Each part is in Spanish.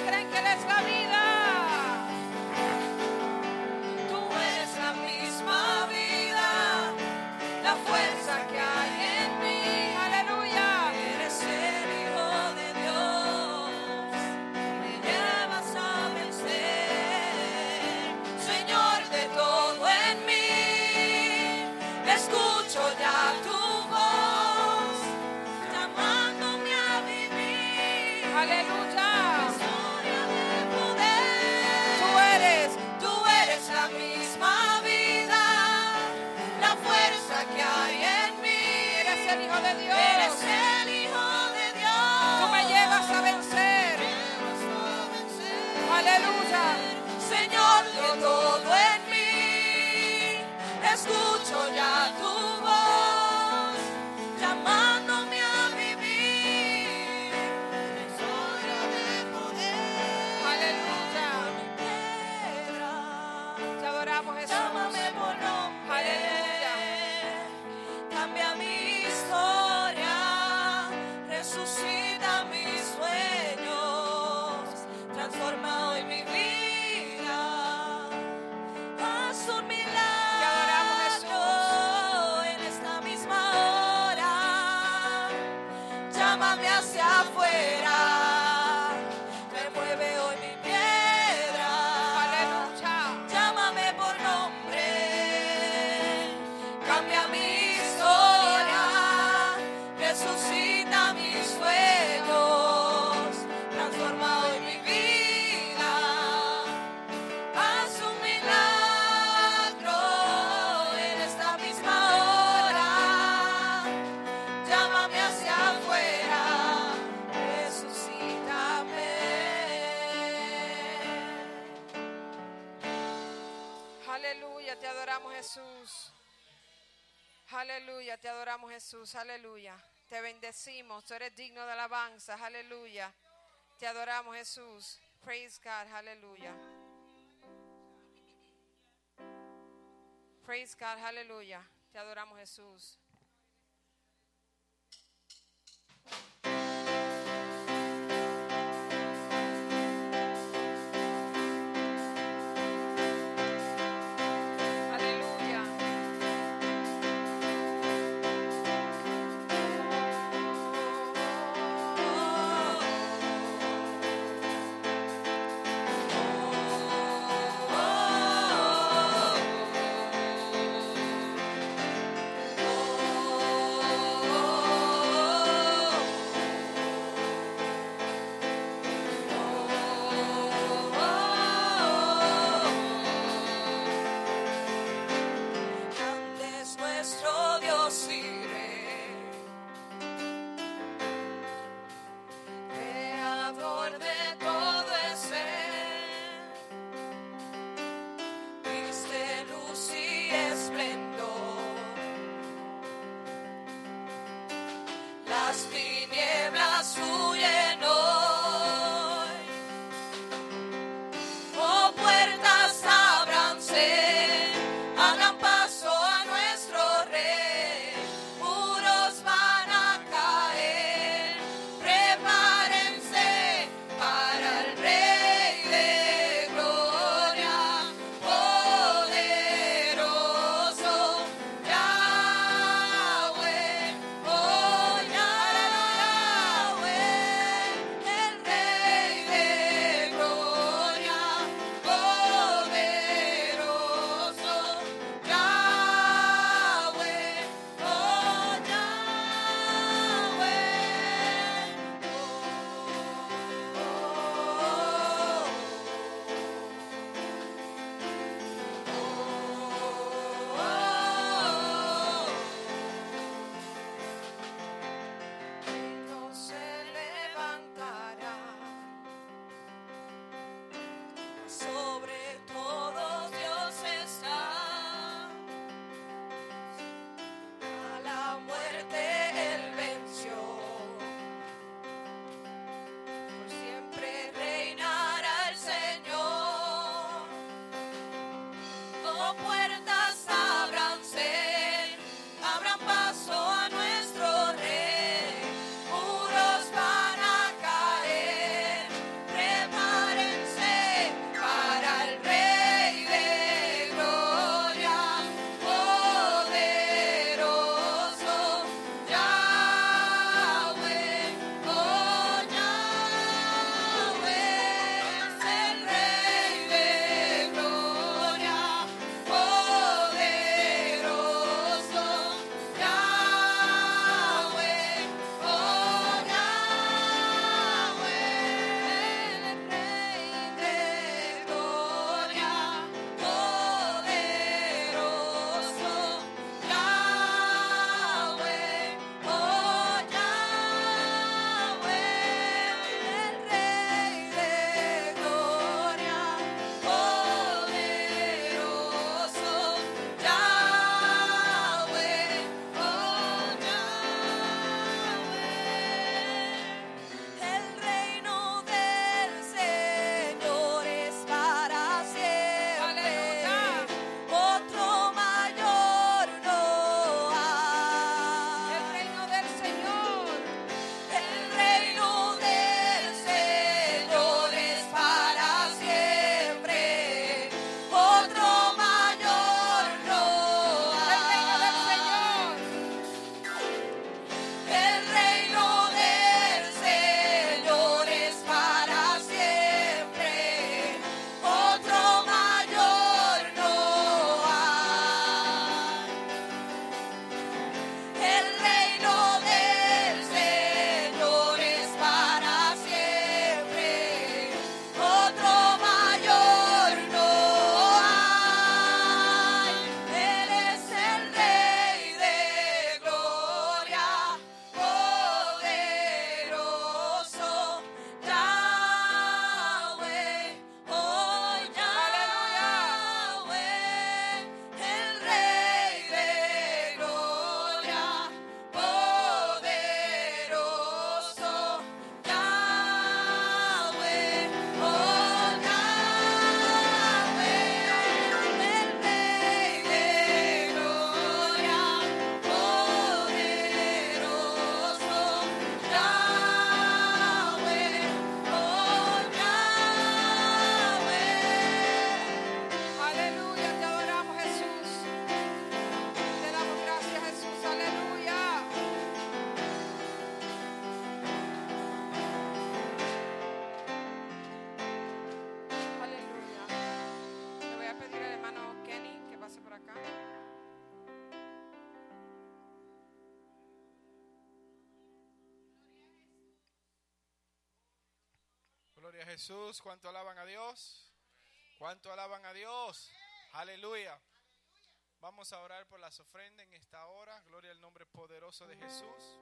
creen que les da vida. Eres el Hijo de Dios. No me llevas a vencer. Aleluya. Señor, de todo en mí. Escucho ya. Aleluya, te adoramos Jesús, aleluya. Te bendecimos, tú eres digno de alabanza, aleluya. Te adoramos Jesús. Praise God, aleluya. Praise God, aleluya. Te adoramos Jesús. Jesús. ¿Cuánto alaban a Dios? ¿Cuánto alaban a Dios? Aleluya. Vamos a orar por las ofrendas en esta hora. Gloria al nombre poderoso de Jesús.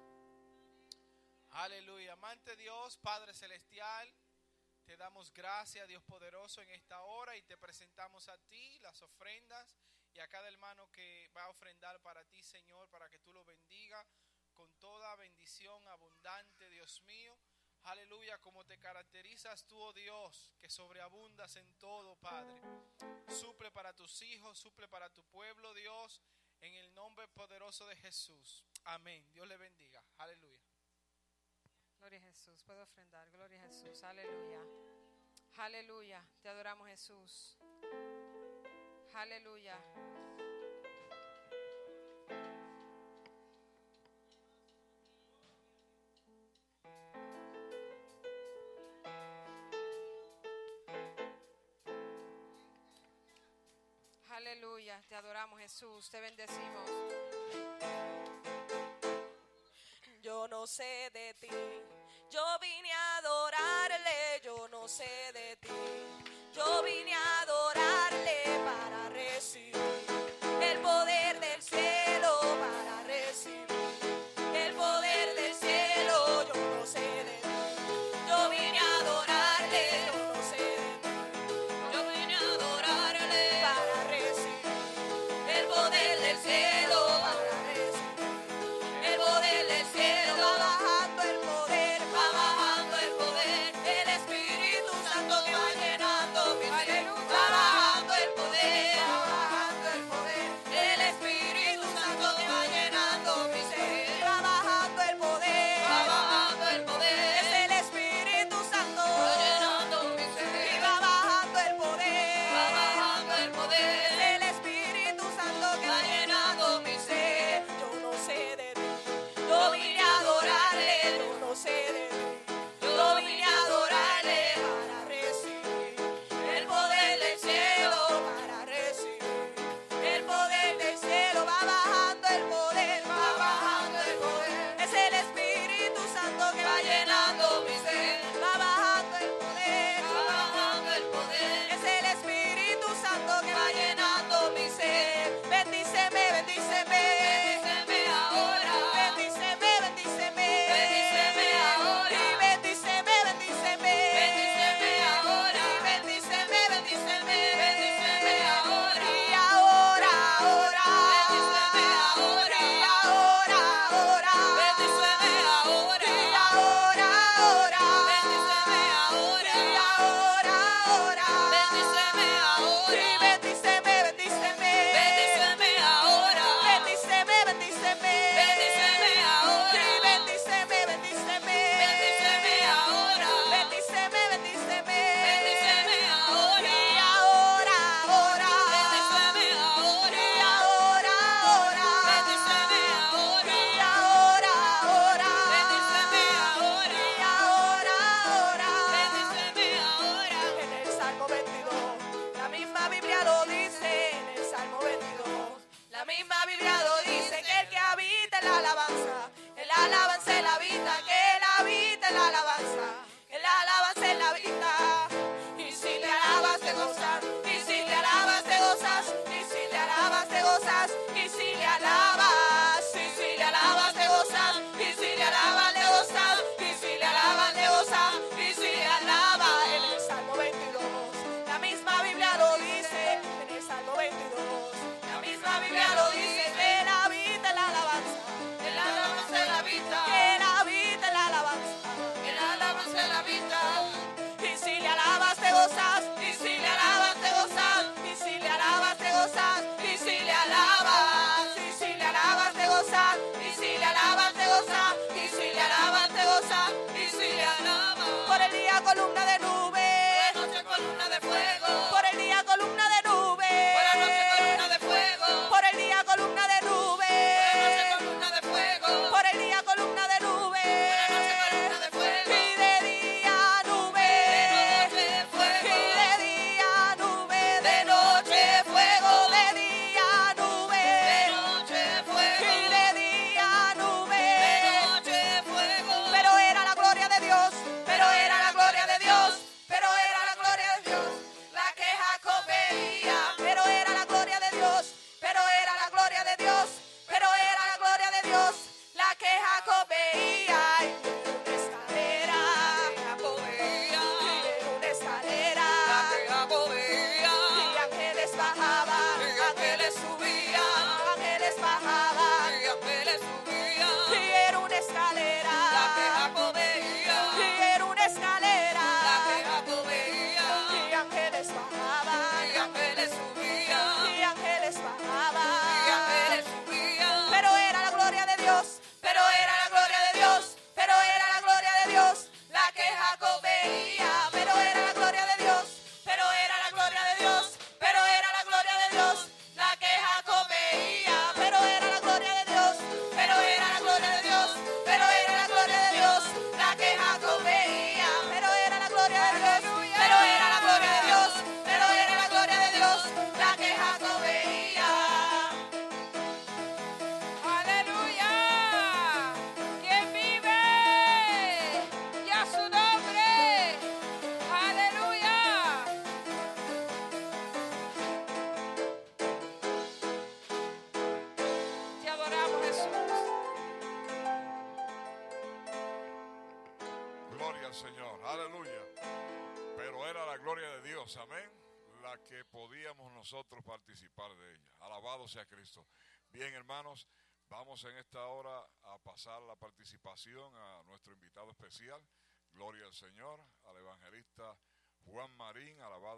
Aleluya. Amante Dios, Padre Celestial, te damos gracias, Dios poderoso, en esta hora y te presentamos a ti las ofrendas y a cada hermano que va a ofrendar para ti, Señor, para que tú lo bendiga con toda bendición abundante, Dios mío. Aleluya, como te caracterizas tú, oh Dios, que sobreabundas en todo, Padre. Suple para tus hijos, suple para tu pueblo, Dios, en el nombre poderoso de Jesús. Amén. Dios le bendiga. Aleluya. Gloria a Jesús. Puedo ofrendar. Gloria a Jesús. Aleluya. Aleluya. Te adoramos, Jesús. Aleluya. Aleluya, te adoramos Jesús, te bendecimos. Yo no sé de ti, yo vine a adorarle, yo no sé de ti, yo vine a adorarle para recibir.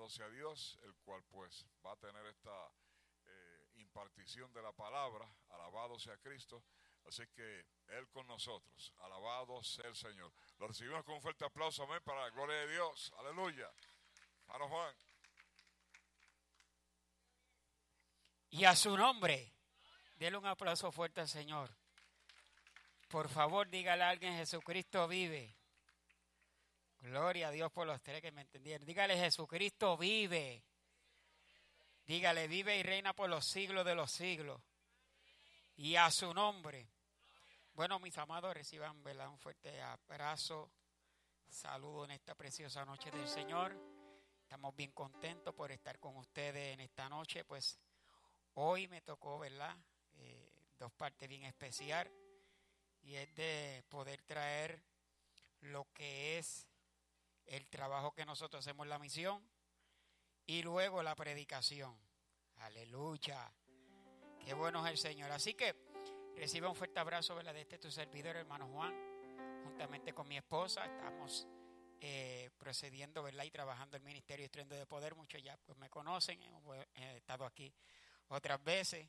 Alabado sea Dios, el cual pues va a tener esta eh, impartición de la palabra, alabado sea Cristo. Así que Él con nosotros, alabado sea el Señor. Lo recibimos con un fuerte aplauso, amén, para la gloria de Dios. Aleluya. Hermano Juan. Y a su nombre, déle un aplauso fuerte al Señor. Por favor, dígale a alguien, Jesucristo vive. Gloria a Dios por los tres que me entendieron. Dígale, Jesucristo vive. Dígale, vive y reina por los siglos de los siglos. Y a su nombre. Bueno, mis amados, reciban ¿verdad? un fuerte abrazo. Saludo en esta preciosa noche del Señor. Estamos bien contentos por estar con ustedes en esta noche. Pues hoy me tocó, ¿verdad? Eh, dos partes bien especial. Y es de poder traer lo que es el trabajo que nosotros hacemos la misión y luego la predicación. Aleluya. Qué bueno es el Señor. Así que reciba un fuerte abrazo ¿verdad? de este tu servidor, hermano Juan, juntamente con mi esposa. Estamos eh, procediendo ¿verdad? y trabajando el Ministerio Estrendo de Poder. Muchos ya pues, me conocen, hemos eh, estado aquí otras veces.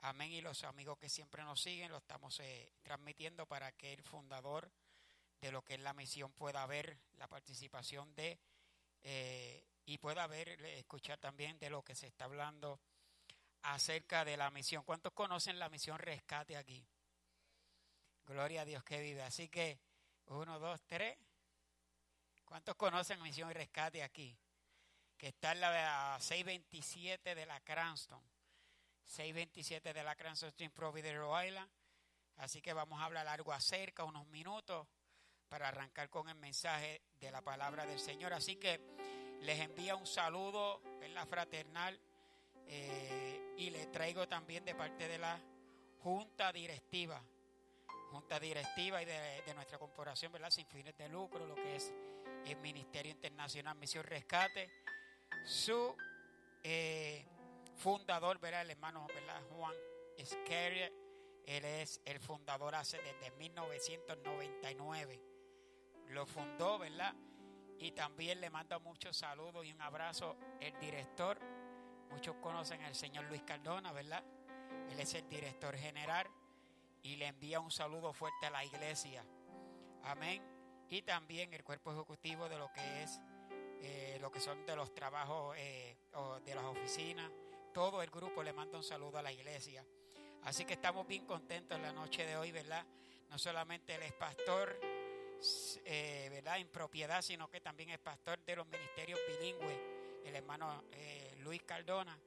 Amén. Y los amigos que siempre nos siguen, lo estamos eh, transmitiendo para que el fundador de lo que es la misión pueda ver la participación de eh, y pueda ver, escuchar también de lo que se está hablando acerca de la misión. ¿Cuántos conocen la misión rescate aquí? Gloria a Dios que vive. Así que, uno, dos, tres. ¿Cuántos conocen misión rescate aquí? Que está en la 627 de la Cranston. 627 de la Cranston Stream Provider Rhode Island. Así que vamos a hablar algo acerca, unos minutos, para arrancar con el mensaje de la palabra del Señor. Así que les envía un saludo, la fraternal, eh, y le traigo también de parte de la Junta Directiva, Junta Directiva y de, nuestra corporación, ¿verdad? Sin fines de lucro, lo que es el Ministerio Internacional Misión Rescate, su eh, fundador, ¿verdad? El hermano, ¿verdad? Juan Skerrier, él es el fundador hace desde 1999. Lo fundó, ¿verdad? Y también le mando muchos saludos y un abrazo el director. Muchos conocen al señor Luis Cardona, ¿verdad? Él es el director general y le envía un saludo fuerte a la iglesia. Amén. Y también el cuerpo ejecutivo de lo que es, eh, lo que son de los trabajos eh, de las oficinas. Todo el grupo le manda un saludo a la iglesia. Así que estamos bien contentos en la noche de hoy, ¿verdad? No solamente él es pastor, eh, ¿verdad? En propiedad, sino que también es pastor de los ministerios bilingües, el hermano eh, Luis Cardona.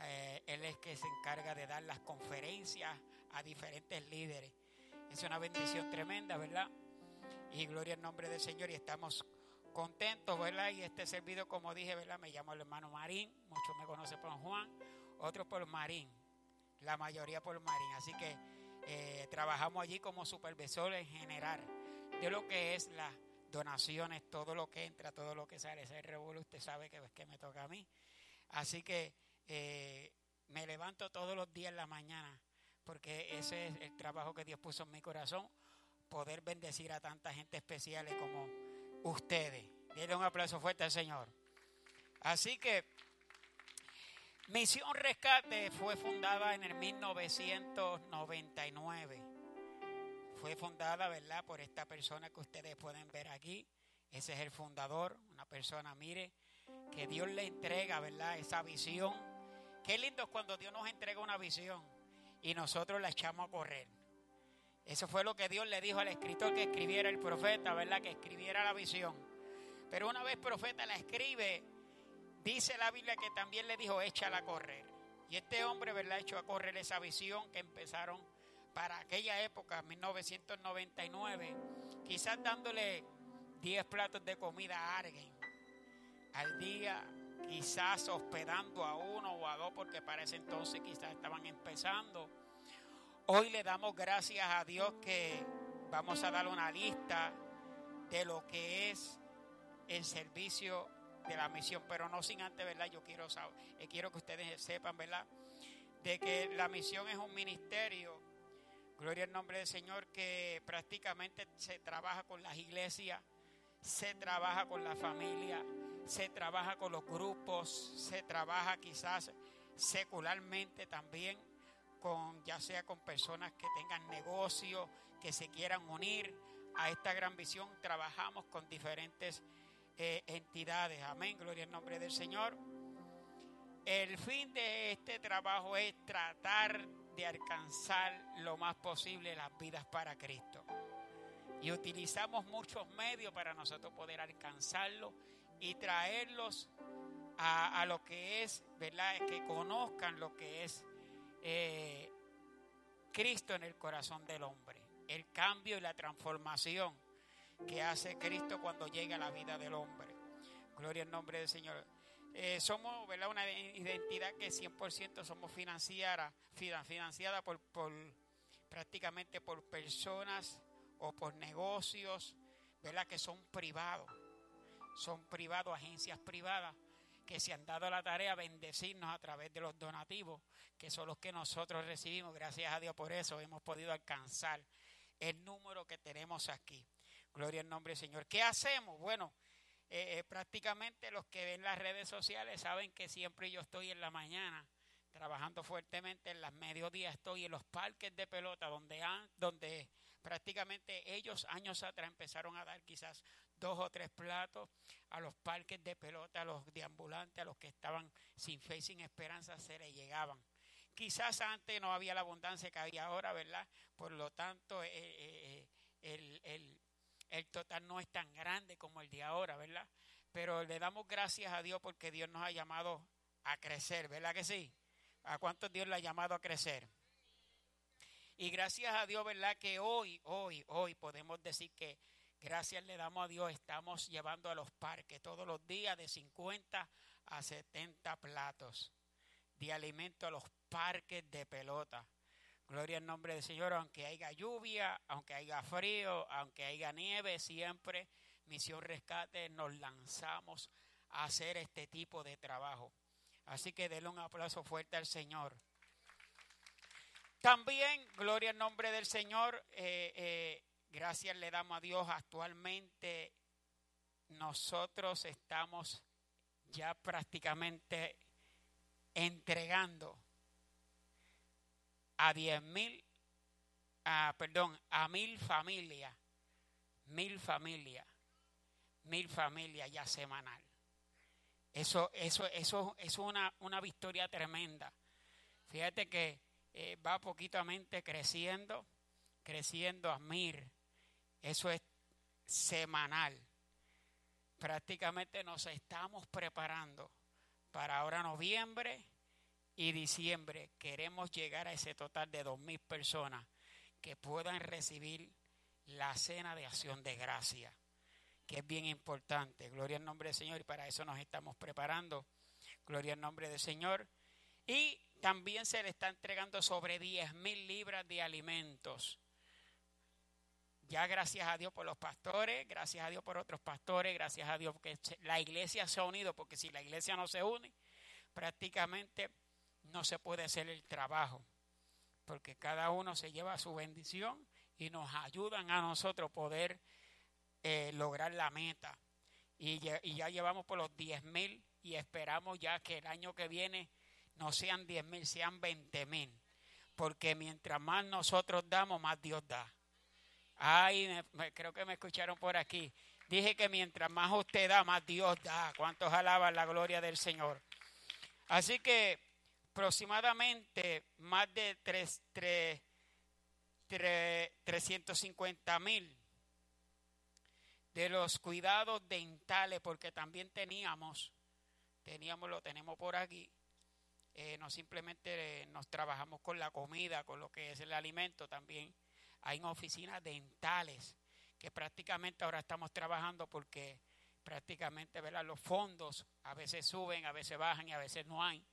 Eh, él es que se encarga de dar las conferencias a diferentes líderes. Es una bendición tremenda, ¿verdad? Y gloria al nombre del Señor y estamos contentos, ¿verdad? Y este servido, como dije, ¿verdad? Me llamo el hermano Marín, muchos me conocen por Juan, otros por Marín, la mayoría por Marín. Así que trabajamos allí como supervisores en general de lo que es las donaciones, todo lo que entra, todo lo que sale. Ese revuelo usted sabe que, que me toca a mí. Así que eh, me levanto todos los días en la mañana porque ese es el trabajo que Dios puso en mi corazón, poder bendecir a tanta gente especial como ustedes. Denle un aplauso fuerte al Señor. Así que Misión Rescate fue fundada en el 1999. Fue fundada, ¿verdad?, por esta persona que ustedes pueden ver aquí. Ese es el fundador, una persona, mire, que Dios le entrega, ¿verdad?, esa visión. Qué lindo es cuando Dios nos entrega una visión y nosotros la echamos a correr. Eso fue lo que Dios le dijo al escritor que escribiera el profeta, ¿verdad? Que escribiera la visión. Pero una vez profeta la escribe, dice la Biblia que también le dijo, échala a correr. Y este hombre, ¿verdad? Echó a correr esa visión que empezaron para aquella época, 1999, quizás dándole 10 platos de comida a alguien al día, quizás hospedando a uno o a dos, porque para ese entonces quizás estaban empezando. Hoy le damos gracias a Dios que vamos a dar una lista de lo que es el servicio de la misión, pero no sin antes, ¿verdad? Yo quiero, saber, eh, quiero que ustedes sepan, ¿verdad? De que la misión es un ministerio, gloria al nombre del Señor, que prácticamente se trabaja con las iglesias, se trabaja con la familia, se trabaja con los grupos, se trabaja quizás secularmente también con ya sea con personas que tengan negocios, que se quieran unir a esta gran visión, trabajamos con diferentes eh, entidades. Amén, gloria al nombre del Señor. El fin de este trabajo es tratar de alcanzar lo más posible las vidas para Cristo. Y utilizamos muchos medios para nosotros poder alcanzarlo y traerlos a, lo que es, ¿verdad? Que conozcan lo que es eh, Cristo en el corazón del hombre. El cambio y la transformación que hace Cristo cuando llega a la vida del hombre. Gloria al nombre del Señor. Eh, somos ¿verdad? una identidad que 100% somos financiada, financiada por, por prácticamente por personas o por negocios, ¿verdad? Que son privados son privados, agencias privadas que se han dado la tarea de bendecirnos a través de los donativos, que son los que nosotros recibimos. Gracias a Dios por eso hemos podido alcanzar el número que tenemos aquí. Gloria al nombre del Señor. ¿Qué hacemos? Bueno, eh, eh, prácticamente los que ven las redes sociales saben que siempre yo estoy en la mañana trabajando fuertemente, en las mediodías estoy en los parques de pelota donde, donde prácticamente ellos años atrás empezaron a dar quizás dos o tres platos a los parques de pelota, a los deambulantes, a los que estaban sin fe y sin esperanza, se les llegaban. Quizás antes no había la abundancia que hay ahora, ¿verdad? Por lo tanto, eh, eh, eh, el, el total no es tan grande como el de ahora, ¿verdad? Pero le damos gracias a Dios porque Dios nos ha llamado a crecer, ¿verdad que sí? ¿A cuántos Dios le ha llamado a crecer? Y gracias a Dios, ¿verdad? Que hoy, hoy, hoy podemos decir que Gracias le damos a Dios, estamos llevando a los parques todos los días de 50 a 70 platos de alimento a los parques de pelota. Gloria al nombre del Señor, aunque haya lluvia, aunque haya frío, aunque haya nieve, siempre Misión Rescate nos lanzamos a hacer este tipo de trabajo. Así que denle un aplauso fuerte al Señor. También, gloria al nombre del Señor, eh, eh, Gracias le damos a Dios. Actualmente nosotros estamos ya prácticamente entregando a diez mil, perdón, a mil familias, mil familias, mil familias ya semanal. Eso, eso, eso, es una, una victoria tremenda. Fíjate que eh, va poquitamente creciendo, creciendo a mil eso es semanal. Prácticamente nos estamos preparando para ahora noviembre y diciembre. Queremos llegar a ese total de dos mil personas que puedan recibir la cena de acción de gracia, que es bien importante. Gloria al nombre del Señor y para eso nos estamos preparando. Gloria al nombre del Señor. Y también se le está entregando sobre diez mil libras de alimentos Ya gracias a Dios por los pastores, gracias a Dios por otros pastores, gracias a Dios porque la iglesia se ha unido, porque si la iglesia no se une, prácticamente no se puede hacer el trabajo, porque cada uno se lleva su bendición y nos ayudan a nosotros poder eh, lograr la meta. Y, ya llevamos por los 10 mil y esperamos ya que el año que viene no sean 10 mil, sean 20 mil. Porque mientras más nosotros damos, más Dios da. Ay, creo que me escucharon por aquí. Dije que mientras más usted da, más Dios da. ¿Cuántos alaban la gloria del Señor? Así que aproximadamente más de 350 mil de los cuidados dentales, porque también teníamos, teníamos, lo tenemos por aquí, eh, no simplemente nos trabajamos con la comida, con lo que es el alimento, también hay oficinas dentales que prácticamente ahora estamos trabajando porque prácticamente ¿verdad? los fondos a veces suben, a veces bajan y a veces no hay.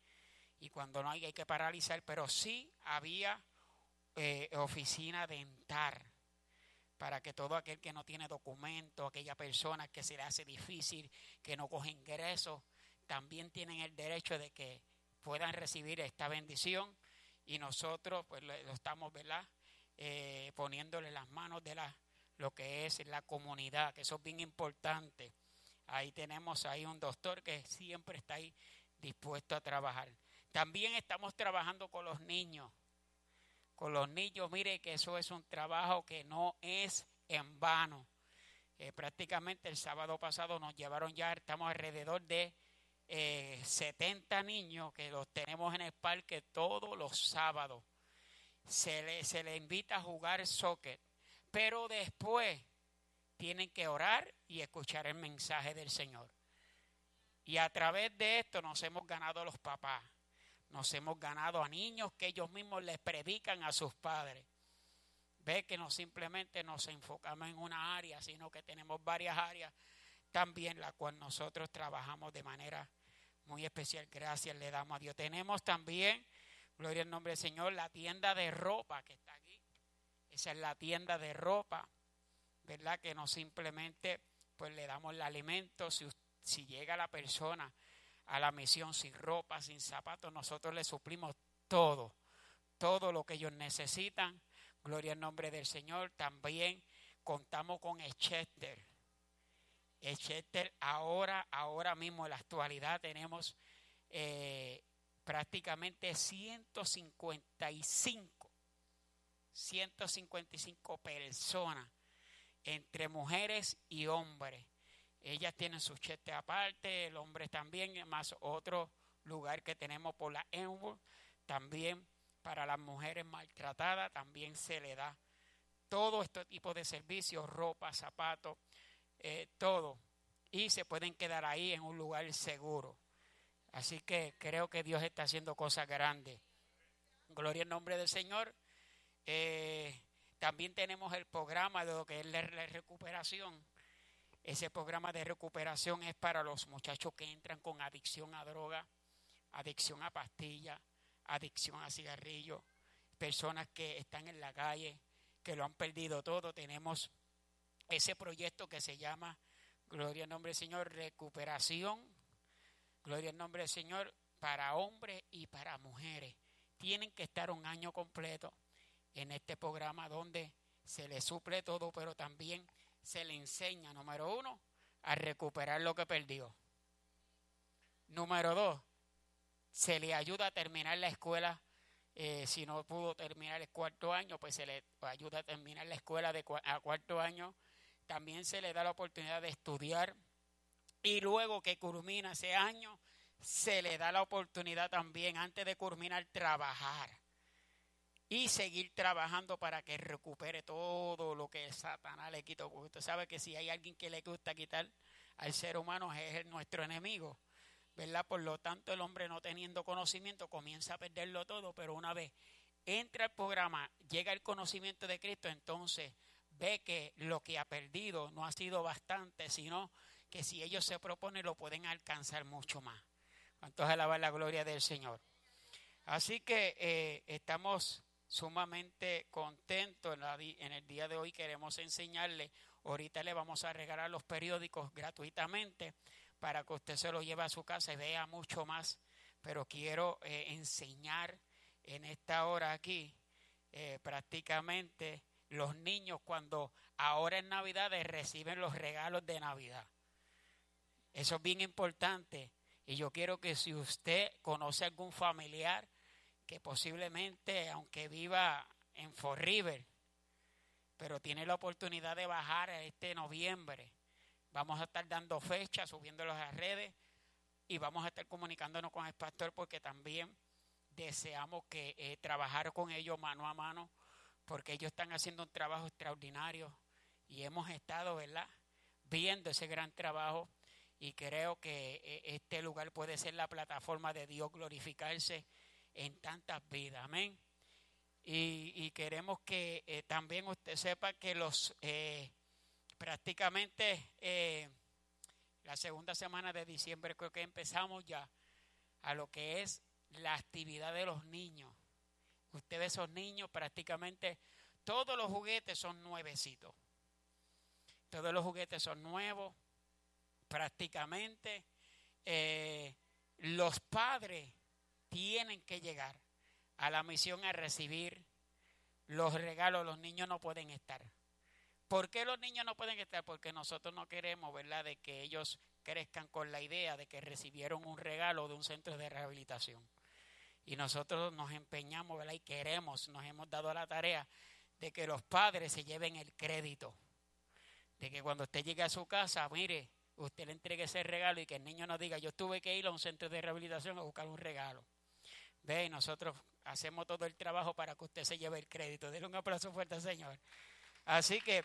Y cuando no hay que paralizar, pero sí había eh, oficina dental para que todo aquel que no tiene documento, aquella persona que se le hace difícil, que no coge ingresos, también tienen el derecho de que puedan recibir esta bendición y nosotros pues lo, estamos, ¿verdad? Eh, poniéndole las manos de la, lo que es la comunidad, que eso es bien importante. Ahí tenemos ahí un doctor que siempre está ahí dispuesto a trabajar. También estamos trabajando con los niños. Con los niños, mire que eso es un trabajo que no es en vano. Eh, prácticamente el sábado pasado nos llevaron ya, estamos alrededor de 70 eh, niños que los tenemos en el parque todos los sábados. Se le, se le invita a jugar soccer, pero después tienen que orar y escuchar el mensaje del Señor. Y a través de esto nos hemos ganado los papás, nos hemos ganado a niños que ellos mismos les predican a sus padres. Ve que no simplemente nos enfocamos en una área, sino que tenemos varias áreas también, la cual nosotros trabajamos de manera muy especial. Gracias le damos a Dios. Tenemos también, gloria al nombre del Señor, la tienda de ropa que está aquí. Esa es la tienda de ropa. ¿verdad? Que no simplemente pues le damos el alimento, si, si llega la persona a la misión sin ropa, sin zapatos, nosotros le suplimos todo, todo lo que ellos necesitan. Gloria al nombre del Señor. También contamos con Echester. Echester ahora, ahora mismo en la actualidad tenemos eh, prácticamente 155, 155 personas entre mujeres y hombres. Ellas tienen su chete aparte, el hombre también, más otro lugar que tenemos por la Enwood, también para las mujeres maltratadas, también se le da todo este tipo de servicios, ropa, zapatos, eh, todo. Y se pueden quedar ahí en un lugar seguro. Así que creo que Dios está haciendo cosas grandes. Gloria al nombre del Señor. Eh, también tenemos el programa de lo que es la recuperación. Ese programa de recuperación es para los muchachos que entran con adicción a droga, adicción a pastillas, adicción a cigarrillos, personas que están en la calle, que lo han perdido todo. Tenemos ese proyecto que se llama, Gloria al nombre del Señor, recuperación. Gloria al nombre del Señor para hombres y para mujeres. Tienen que estar un año completo en este programa donde se le suple todo, pero también se le enseña, número uno, a recuperar lo que perdió. Número dos, se le ayuda a terminar la escuela. Eh, si no pudo terminar el cuarto año, pues se le ayuda a terminar la escuela de a cuarto año. También se le da la oportunidad de estudiar. Y luego que culmina ese año, se le da la oportunidad también, antes de culminar, trabajar y seguir trabajando para que recupere todo lo que Satanás le quitó. Porque usted sabe que si hay alguien que le gusta quitar al ser humano es nuestro enemigo. ¿Verdad? Por lo tanto, el hombre no teniendo conocimiento comienza a perderlo todo, pero una vez entra al programa, llega el conocimiento de Cristo, entonces ve que lo que ha perdido no ha sido bastante, sino que si ellos se proponen lo pueden alcanzar mucho más. ¿Cuántos alaban la gloria del Señor? Así que eh, estamos sumamente contento en, en el día de hoy. Queremos enseñarle, ahorita le vamos a regalar los periódicos gratuitamente para que usted se los lleve a su casa y vea mucho más. Pero quiero eh, enseñar en esta hora aquí eh, prácticamente los niños cuando ahora en Navidades reciben los regalos de Navidad. Eso es bien importante. Y yo quiero que si usted conoce algún familiar posiblemente, aunque viva en Fall River, pero tiene la oportunidad de bajar este noviembre, vamos a estar dando fechas, subiéndolos a redes y vamos a estar comunicándonos con el pastor porque también deseamos que eh, trabajar con ellos mano a mano porque ellos están haciendo un trabajo extraordinario y hemos estado, ¿verdad? Viendo ese gran trabajo y creo que eh, este lugar puede ser la plataforma de Dios glorificarse en tantas vidas, amén. Y, queremos que eh, también usted sepa que los eh, prácticamente eh, la segunda semana de diciembre creo que empezamos ya a lo que es la actividad de los niños. Ustedes esos niños prácticamente todos los juguetes son nuevecitos. Todos los juguetes son nuevos prácticamente. los padres tienen que llegar a la misión a recibir los regalos. Los niños no pueden estar. ¿Por qué los niños no pueden estar? Porque nosotros no queremos, ¿verdad?, de que ellos crezcan con la idea de que recibieron un regalo de un centro de rehabilitación. Y nosotros nos empeñamos, ¿verdad? Y queremos, nos hemos dado la tarea de que los padres se lleven el crédito. De que cuando usted llegue a su casa, mire, usted le entregue ese regalo y que el niño no diga, yo tuve que ir a un centro de rehabilitación a buscar un regalo. Ve, nosotros hacemos todo el trabajo para que usted se lleve el crédito. Denle un aplauso fuerte al Señor. Así que,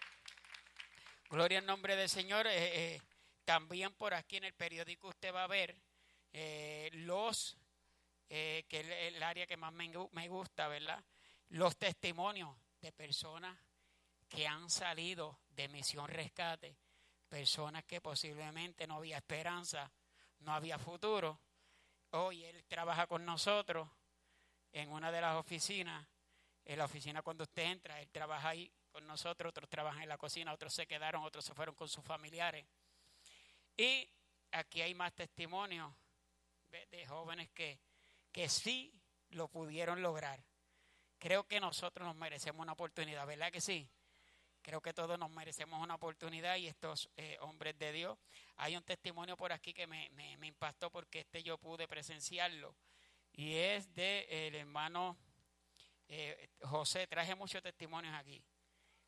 gloria al nombre del Señor. eh, eh, también por aquí en el periódico usted va a ver eh, los, que es el, área que más me gusta, ¿verdad? Los testimonios de personas que han salido de misión rescate, personas que posiblemente no había esperanza, no había futuro. Hoy él trabaja con nosotros en una de las oficinas. En la oficina cuando usted entra, él trabaja ahí con nosotros, otros trabajan en la cocina, otros se quedaron, otros se fueron con sus familiares. Y aquí hay más testimonios de, jóvenes que, que sí lo pudieron lograr. Creo que nosotros nos merecemos una oportunidad, ¿verdad que sí? Creo que todos nos merecemos una oportunidad y estos eh, hombres de Dios. Hay un testimonio por aquí que me, me, impactó porque este yo pude presenciarlo. Y es de el hermano eh, José. Traje muchos testimonios aquí.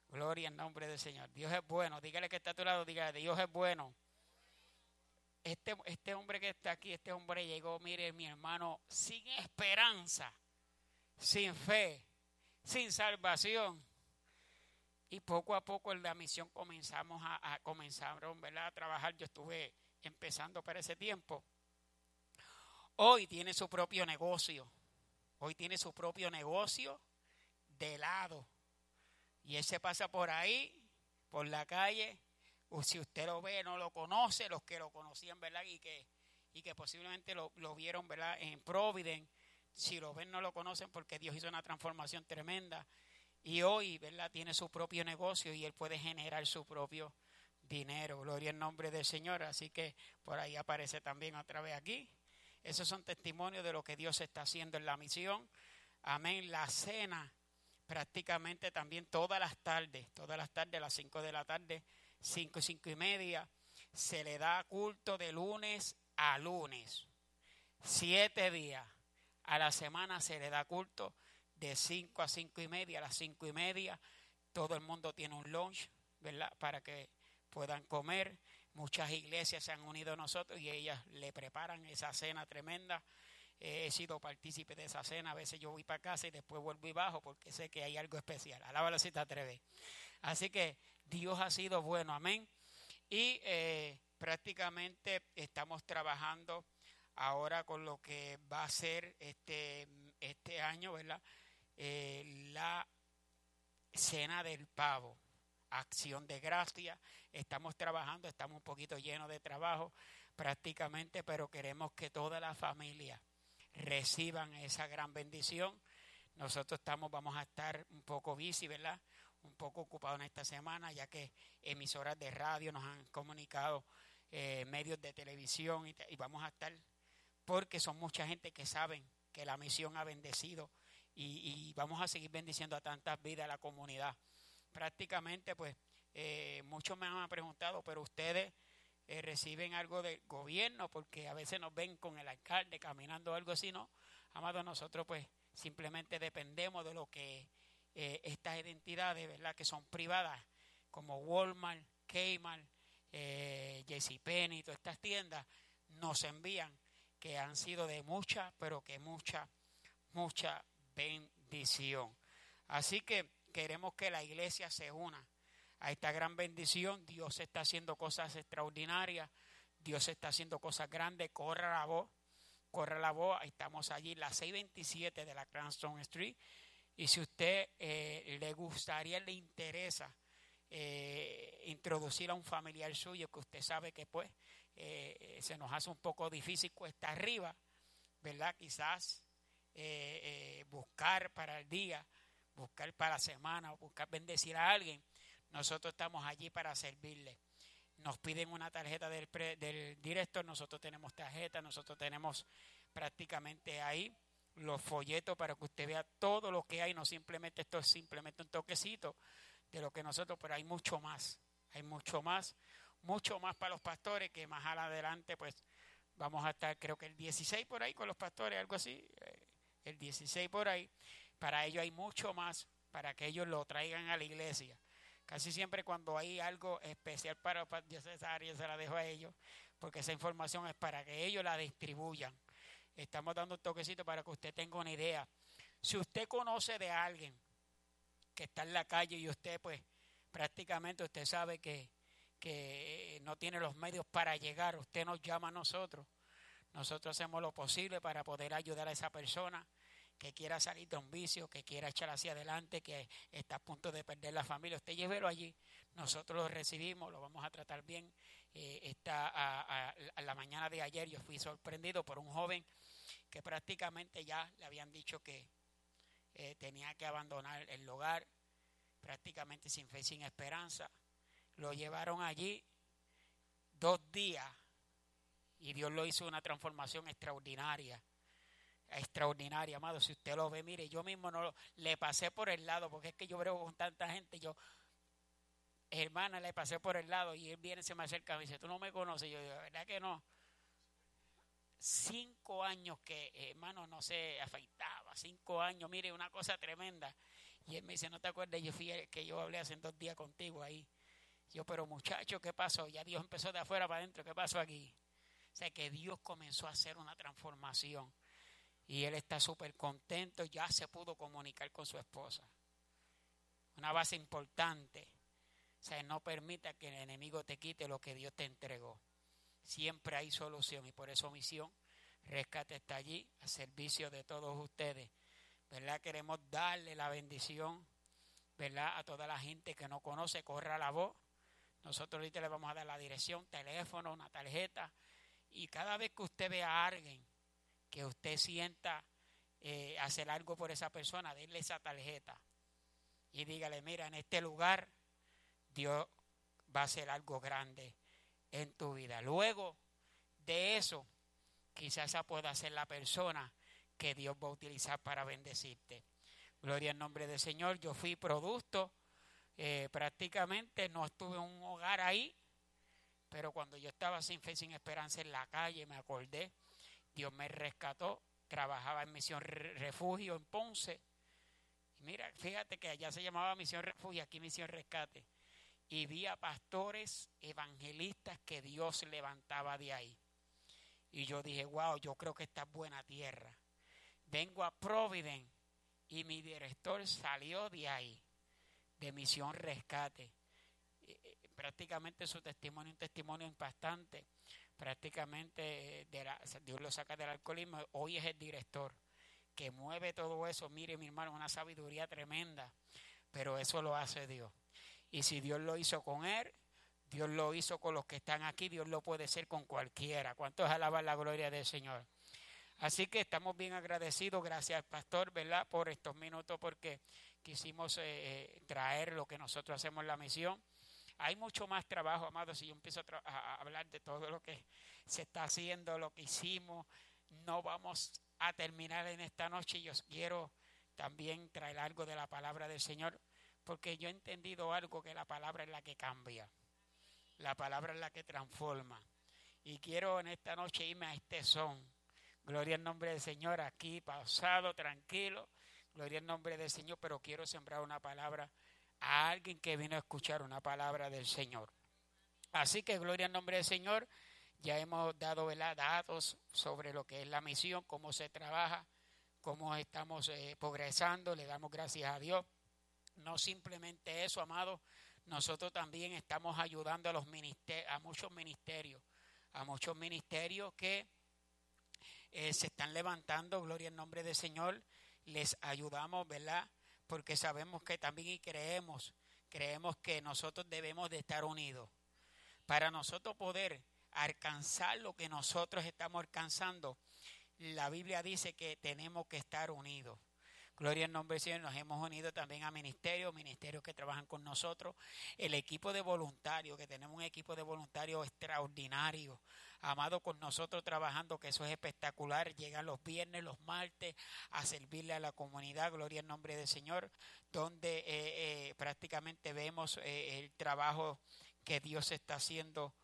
Gloria en nombre del Señor. Dios es bueno. Dígale que está a tu lado, dígale, Dios es bueno. Este, este hombre que está aquí, este hombre llegó, mire, mi hermano, sin esperanza, sin fe, sin salvación. Y poco a poco en la misión comenzamos a, a comenzaron, ¿verdad? a trabajar. Yo estuve empezando para ese tiempo. Hoy tiene su propio negocio. Hoy tiene su propio negocio de helado. Y él se pasa por ahí, por la calle. O si usted lo ve, no lo conoce, los que lo conocían, ¿verdad? Y que, y que posiblemente lo, lo vieron, ¿verdad? En Providence. Si lo ven, no lo conocen porque Dios hizo una transformación tremenda. Y hoy, ¿verdad? Tiene su propio negocio y él puede generar su propio dinero. Gloria al nombre del Señor. Así que por ahí aparece también otra vez aquí. Esos son testimonios de lo que Dios está haciendo en la misión. Amén. La cena prácticamente también todas las tardes, todas las tardes, a las 5 de la tarde, 5, 5 y media, se le da culto de lunes a lunes. Siete días a la semana se le da culto de 5 a 5 y media, a las 5 y media. Todo el mundo tiene un lunch, ¿verdad? Para que puedan comer. Muchas iglesias se han unido a nosotros y ellas le preparan esa cena tremenda. Eh, he sido partícipe de esa cena. A veces yo voy para casa y después vuelvo y bajo porque sé que hay algo especial. Alábalo si te atreves. Así que Dios ha sido bueno. Amén. Y eh, prácticamente estamos trabajando ahora con lo que va a ser este, este año, ¿verdad? Eh, la cena del pavo, acción de gracia. Estamos trabajando, estamos un poquito llenos de trabajo prácticamente, pero queremos que toda la familia reciban esa gran bendición. nosotros estamos, vamos a estar un poco busy, ¿verdad? Un poco ocupados en esta semana, ya que emisoras de radio nos han comunicado, eh, medios de televisión, y, y vamos a estar, porque son mucha gente que saben que la misión ha bendecido y, vamos a seguir bendiciendo a tantas vidas a la comunidad. Prácticamente, pues, eh, muchos me han preguntado, pero ustedes eh, reciben algo del gobierno, porque a veces nos ven con el alcalde caminando o algo así, ¿no? Amado, nosotros pues simplemente dependemos de lo que eh, estas identidades, ¿verdad? Que son privadas, como Walmart, Kmart, eh, JCPenney, todas estas tiendas, nos envían, que han sido de mucha, pero que mucha, mucha bendición. Así que queremos que la iglesia se una a esta gran bendición. Dios está haciendo cosas extraordinarias. Dios está haciendo cosas grandes. Corra la voz. Corre la voz. Estamos allí, la 627 de la Cranston Street. Y si usted eh, le gustaría, le interesa eh, introducir a un familiar suyo que usted sabe que pues eh, se nos hace un poco difícil cuesta arriba, ¿verdad? Quizás eh, eh, buscar para el día, buscar para la semana buscar bendecir a alguien nosotros estamos allí para servirle. Nos piden una tarjeta del, pre- del director, nosotros tenemos tarjeta, nosotros tenemos prácticamente ahí los folletos para que usted vea todo lo que hay, no simplemente esto es simplemente un toquecito de lo que nosotros, pero hay mucho más, hay mucho más, mucho más para los pastores que más adelante pues vamos a estar creo que el 16 por ahí con los pastores, algo así, eh, el 16 por ahí, para ellos hay mucho más, para que ellos lo traigan a la iglesia. Casi siempre cuando hay algo especial para para esa área se la dejo a ellos, porque esa información es para que ellos la distribuyan. Estamos dando un toquecito para que usted tenga una idea. Si usted conoce de alguien que está en la calle y usted pues prácticamente usted sabe que, que no tiene los medios para llegar, usted nos llama a nosotros. Nosotros hacemos lo posible para poder ayudar a esa persona que quiera salir de un vicio, que quiera echar hacia adelante, que está a punto de perder la familia. Usted llévelo allí. Nosotros lo recibimos, lo vamos a tratar bien. Eh, está a, la mañana de ayer yo fui sorprendido por un joven que prácticamente ya le habían dicho que eh, tenía que abandonar el hogar, prácticamente sin fe, sin esperanza. Lo llevaron allí dos días y Dios lo hizo una transformación extraordinaria. Extraordinaria, amado. Si usted lo ve, mire, yo mismo no lo- le pasé por el lado, porque es que yo veo con tanta gente, yo, hermana, le pasé por el lado y él viene, se me acerca y me dice, tú no me conoces. Yo digo, "¿De ¿verdad que no? Cinco años que, hermano, no se afeitaba, cinco años, mire, una cosa tremenda. Y él me dice, ¿no te acuerdas? Yo fui que yo hablé hace dos días contigo ahí. Yo, pero muchacho, ¿qué pasó? Ya Dios empezó de afuera para adentro, ¿qué pasó aquí? O sea, que Dios comenzó a hacer una transformación. Y él está súper contento, ya se pudo comunicar con su esposa. Una base importante. O sea, no permita que el enemigo te quite lo que Dios te entregó. Siempre hay solución y por eso misión, rescate está allí a servicio de todos ustedes. ¿Verdad? Queremos darle la bendición, ¿verdad? A toda la gente que no conoce, corra la voz. Nosotros ahorita le vamos a dar la dirección, teléfono, una tarjeta. Y cada vez que usted vea a alguien que usted sienta eh, hacer algo por esa persona, denle esa tarjeta. Y dígale, mira, en este lugar Dios va a hacer algo grande en tu vida. Luego de eso, quizás esa pueda ser la persona que Dios va a utilizar para bendecirte. Gloria al nombre del Señor. Yo fui producto, eh, prácticamente no estuve en un hogar ahí, pero cuando yo estaba sin fe, sin esperanza en la calle, me acordé, Dios me rescató, trabajaba en Misión Re- Refugio en Ponce. Y mira, fíjate que allá se llamaba Misión Refugio, aquí Misión Rescate. Y vi a pastores evangelistas que Dios levantaba de ahí. Y yo dije, wow, yo creo que esta es buena tierra. Vengo a Providence y mi director salió de ahí, de Misión Rescate. Prácticamente su testimonio es un testimonio impactante. Prácticamente eh, de la- Dios lo saca del alcoholismo. Hoy es el director que mueve todo eso. Mire, mi hermano, una sabiduría tremenda. Pero eso lo hace Dios. Y si Dios lo hizo con él, Dios lo hizo con los que están aquí, Dios lo puede hacer con cualquiera. ¿Cuántos alaban la gloria del Señor? Así que estamos bien agradecidos, gracias pastor, ¿verdad? Por estos minutos porque quisimos eh, eh, traer lo que nosotros hacemos en la misión. Hay mucho más trabajo, amados, si yo empiezo a, hablar de todo lo que se está haciendo, lo que hicimos, no vamos a terminar en esta noche. Yo quiero también traer algo de la palabra del Señor, porque yo he entendido algo que la palabra es la que cambia, la palabra es la que transforma. Y quiero en esta noche irme a este son. Gloria al nombre del Señor, aquí pausado, tranquilo. Gloria al nombre del Señor, pero quiero sembrar una palabra a alguien que vino a escuchar una palabra del Señor. Así que gloria al nombre del Señor. Ya hemos dado datos sobre lo que es la misión, cómo se trabaja, cómo estamos eh, progresando. Le damos gracias a Dios. No simplemente eso, amado. Nosotros también estamos ayudando a, los a muchos ministerios, a muchos ministerios que eh, se están levantando, gloria al nombre del Señor. Les ayudamos, ¿verdad? Porque sabemos que también y creemos, creemos que nosotros debemos de estar unidos. Para nosotros poder alcanzar lo que nosotros estamos alcanzando, la Biblia dice que tenemos que estar unidos. Gloria al nombre del Señor. Nos hemos unido también a ministerios, ministerios que trabajan con nosotros. El equipo de voluntarios, que tenemos un equipo de voluntarios extraordinario. Amado con nosotros trabajando, que eso es espectacular. Llegan los viernes, los martes a servirle a la comunidad. Gloria al nombre del Señor. Donde eh, eh, prácticamente vemos eh, el trabajo que Dios está haciendo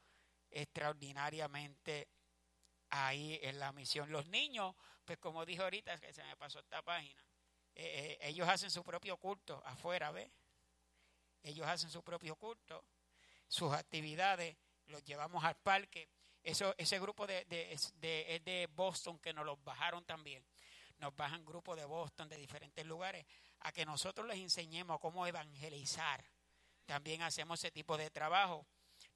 extraordinariamente ahí en la misión. Los niños, pues como dijo ahorita, que se me pasó esta página, ellos hacen su propio culto afuera, ¿ves? Ellos hacen su propio culto, sus actividades, los llevamos al parque. Eso, ese grupo de, de, de, de Boston que nos los bajaron también. Nos bajan grupos de Boston, de diferentes lugares, a que nosotros les enseñemos cómo evangelizar. También hacemos ese tipo de trabajo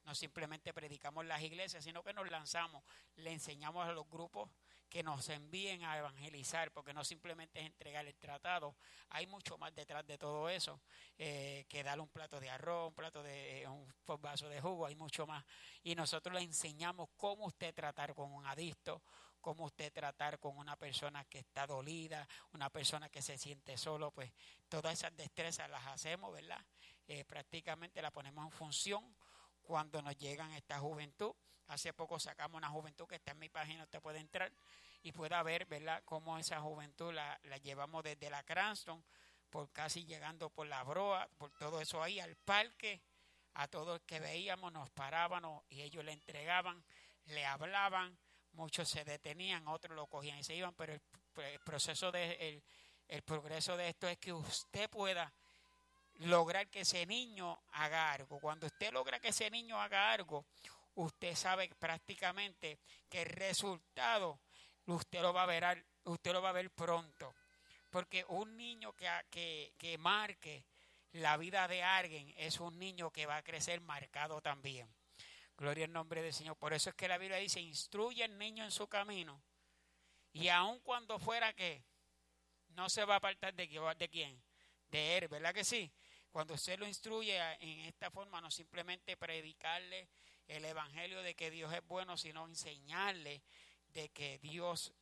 no simplemente predicamos las iglesias, sino que nos lanzamos, le enseñamos a los grupos que nos envíen a evangelizar, porque no simplemente es entregar el tratado, hay mucho más detrás de todo eso, eh, que darle un plato de arroz, un plato de eh, un vaso de jugo, hay mucho más. Y nosotros le enseñamos cómo usted tratar con un adicto, cómo usted tratar con una persona que está dolida, una persona que se siente solo, pues todas esas destrezas las hacemos, ¿verdad? Eh, prácticamente las ponemos en función cuando nos llegan esta juventud. Hace poco sacamos una juventud que está en mi página, usted puede entrar y pueda ver, ¿verdad?, cómo esa juventud la, llevamos desde la Cranston, por casi llegando por la Broa, por todo eso ahí, al parque, a todos los que veíamos, nos parábamos y ellos le entregaban, le hablaban, muchos se detenían, otros lo cogían y se iban, pero el, proceso de, el progreso de esto es que usted pueda lograr que ese niño haga algo. Cuando usted logra que ese niño haga algo, usted sabe prácticamente que el resultado usted lo va a ver, usted lo va a ver pronto. Porque un niño que, que, que marque la vida de alguien es un niño que va a crecer marcado también. Gloria al nombre del Señor. Por eso es que la Biblia dice, instruye al niño en su camino. Y aun cuando fuera que, no se va a apartar de, de quién, de él, ¿verdad que sí? Cuando usted lo instruye en esta forma, no simplemente predicarle el evangelio de que Dios es bueno, sino enseñarle de que Dios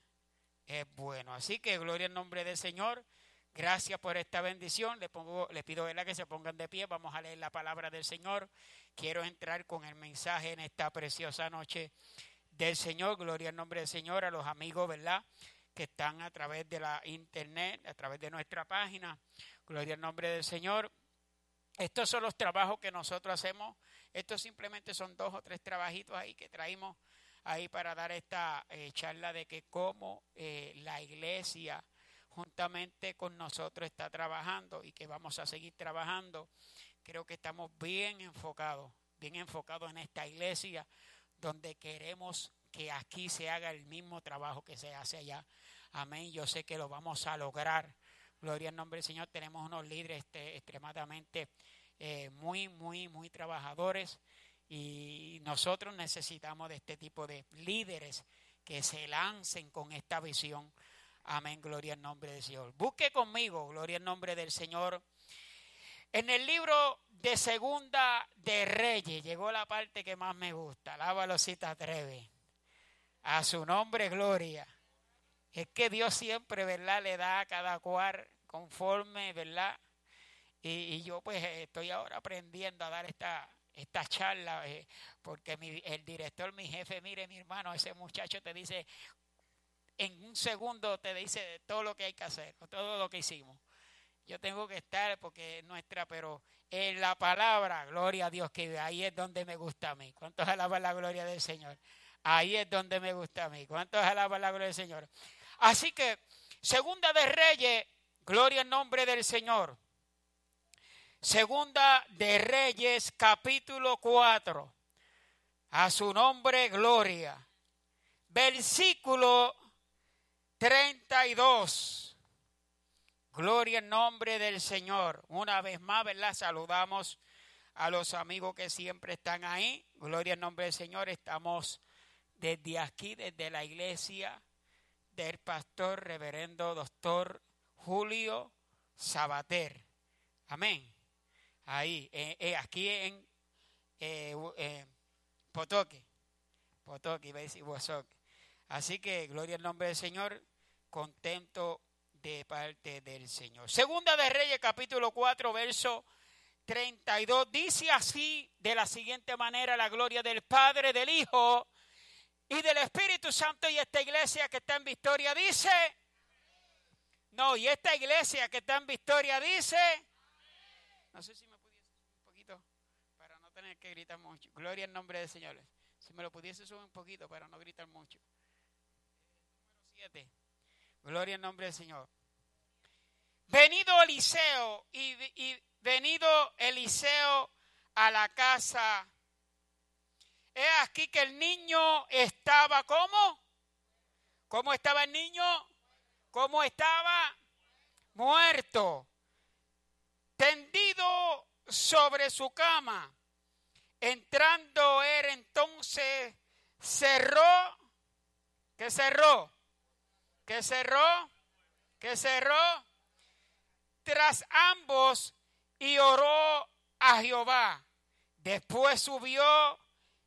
es bueno. Así que gloria al nombre del Señor. Gracias por esta bendición. Le, pongo, le pido que se pongan de pie. Vamos a leer la palabra del Señor. Quiero entrar con el mensaje en esta preciosa noche del Señor. Gloria al nombre del Señor. A los amigos, ¿verdad? Que están a través de la internet, a través de nuestra página. Gloria al nombre del Señor. Estos son los trabajos que nosotros hacemos. Estos simplemente son dos o tres trabajitos ahí que traímos ahí para dar esta eh, charla de que cómo eh, la iglesia juntamente con nosotros está trabajando y que vamos a seguir trabajando. Creo que estamos bien enfocados, bien enfocados en esta iglesia donde queremos que aquí se haga el mismo trabajo que se hace allá. Amén. Yo sé que lo vamos a lograr Gloria al nombre del Señor. Tenemos unos líderes este, extremadamente eh, muy, muy, muy trabajadores y nosotros necesitamos de este tipo de líderes que se lancen con esta visión. Amén, gloria al nombre del Señor. Busque conmigo, gloria al nombre del Señor. En el libro de Segunda de Reyes llegó la parte que más me gusta. Alábalo si te. A su nombre, gloria. Es que Dios siempre, ¿verdad? Le da a cada cual conforme, ¿verdad? Y, yo pues estoy ahora aprendiendo a dar esta, esta charla, eh, porque mi, el director, mi jefe, mire mi hermano, ese muchacho te dice, en un segundo te dice todo lo que hay que hacer, todo lo que hicimos. Yo tengo que estar porque es nuestra, pero en la palabra, gloria a Dios, que ahí es donde me gusta a mí. ¿Cuántos alaban la gloria del Señor? Ahí es donde me gusta a mí. ¿Cuántos alaban la gloria del Señor? Así que, segunda de Reyes, gloria en nombre del Señor. Segunda de Reyes, capítulo 4. A su nombre, gloria. Versículo 32. Gloria en nombre del Señor. Una vez más, ¿verdad? Saludamos a los amigos que siempre están ahí. Gloria en nombre del Señor. Estamos desde aquí, desde la iglesia del pastor reverendo doctor Julio Sabater. Amén. Ahí, eh, eh, aquí en eh, eh Potoque. Potoque, iba a decir Así que, gloria al nombre del Señor, contento de parte del Señor. Segunda de Reyes, capítulo 4, verso 32, dice así de la siguiente manera la gloria del Padre, del Hijo y del Espíritu Santo y esta iglesia que está en victoria dice, no, y esta iglesia que está en victoria dice, no sé si me pudiese un poquito para no tener que gritar mucho, gloria en nombre del Señor, si me lo pudiese subir un poquito para no gritar mucho. Número 7. Gloria en nombre del Señor. Venido Eliseo y, y venido Eliseo a la casa. Es aquí que el niño estaba ¿cómo? ¿Cómo estaba el niño? ¿Cómo estaba? Muerto. Tendido sobre su cama. Entrando él entonces cerró. ¿Qué cerró? ¿Qué cerró? ¿Qué cerró? Tras ambos y oró a Jehová. Después subió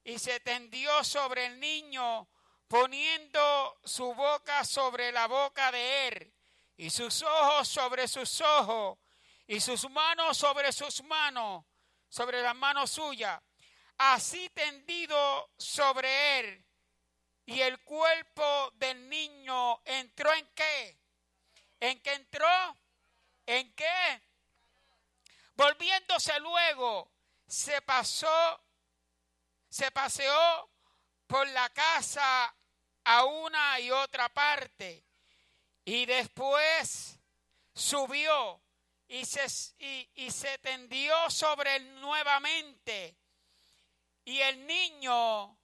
y se tendió sobre el niño, poniendo su boca sobre la boca de él, y sus ojos sobre sus ojos, y sus manos sobre sus manos, sobre las manos suyas. Así tendido sobre él, y el cuerpo del niño entró en qué? ¿En qué entró? ¿En qué? Volviéndose luego, se pasó, se paseó por la casa a una y otra parte y después subió y se, y, se tendió sobre él nuevamente y el niño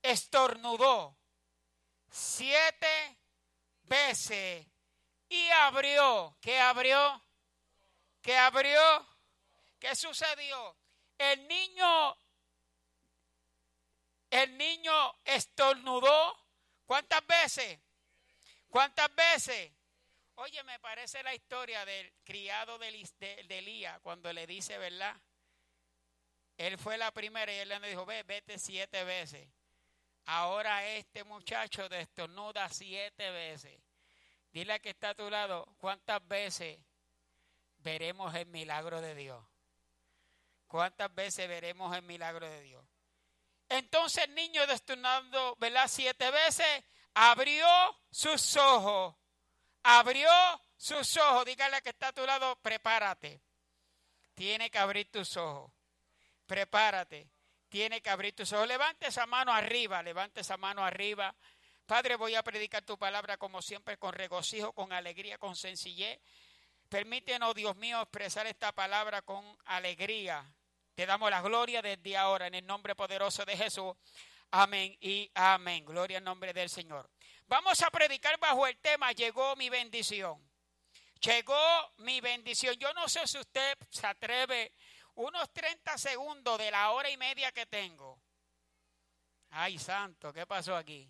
estornudó siete veces y abrió. ¿Qué abrió? ¿Qué abrió? ¿Qué sucedió? El niño, el niño estornudó. ¿Cuántas veces? ¿Cuántas veces? Oye, me parece la historia del criado de, de Elías cuando le dice, ¿verdad? Él fue la primera y él le dijo, ve, vete siete veces. Ahora este muchacho destornuda siete veces. Dile a que está a tu lado, ¿cuántas veces veremos el milagro de Dios? ¿Cuántas veces veremos el milagro de Dios? Entonces el niño destornudando, ¿verdad? Siete veces, abrió sus ojos. Abrió sus ojos. Dígale a que está a tu lado, prepárate. Tiene que abrir tus ojos. Prepárate tiene que abrir tus ojos. Levante esa mano arriba, levante esa mano arriba. Padre, voy a predicar tu palabra como siempre, con regocijo, con alegría, con sencillez. Permítenos, Dios mío, expresar esta palabra con alegría. Te damos la gloria desde ahora en el nombre poderoso de Jesús. Amén y amén. Gloria al nombre del Señor. Vamos a predicar bajo el tema Llegó mi bendición. Llegó mi bendición. Yo no sé si usted se atreve unos 30 segundos de la hora y media que tengo. Ay, santo, ¿qué pasó aquí?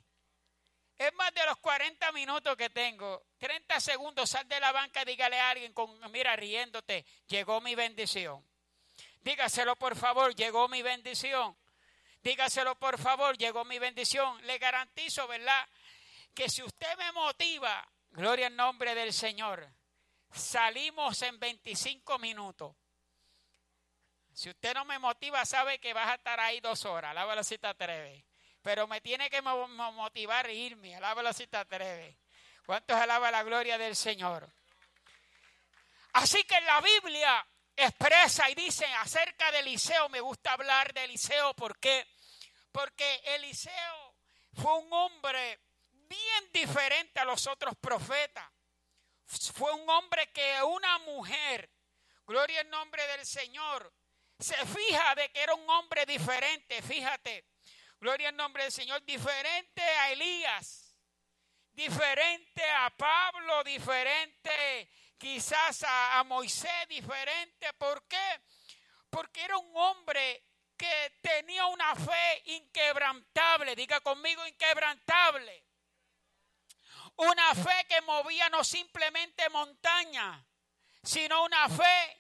Es más de los 40 minutos que tengo. 30 segundos, sal de la banca, dígale a alguien con, mira, riéndote, llegó mi bendición. Dígaselo por favor, llegó mi bendición. Dígaselo por favor, llegó mi bendición. Le garantizo, ¿verdad? que si usted me motiva, gloria al nombre del Señor, salimos en 25 minutos. Si usted no me motiva, sabe que vas a estar ahí dos horas. Si te atreve. Pero me tiene que mo- mo- motivar a irme. Alábalo si te atreve. ¿Cuántos alaba la gloria del Señor? Así que la Biblia expresa y dice acerca de Eliseo, me gusta hablar de Eliseo, ¿por qué? Porque Eliseo fue un hombre bien diferente a los otros profetas. Fue un hombre que una mujer, gloria al nombre del Señor, se fija de que era un hombre diferente, fíjate, gloria al nombre del Señor, diferente a Elías, diferente a Pablo, diferente quizás a, a Moisés, diferente. ¿Por qué? Porque era un hombre que tenía una fe inquebrantable, diga conmigo inquebrantable. Una fe que movía no simplemente montaña, sino una fe,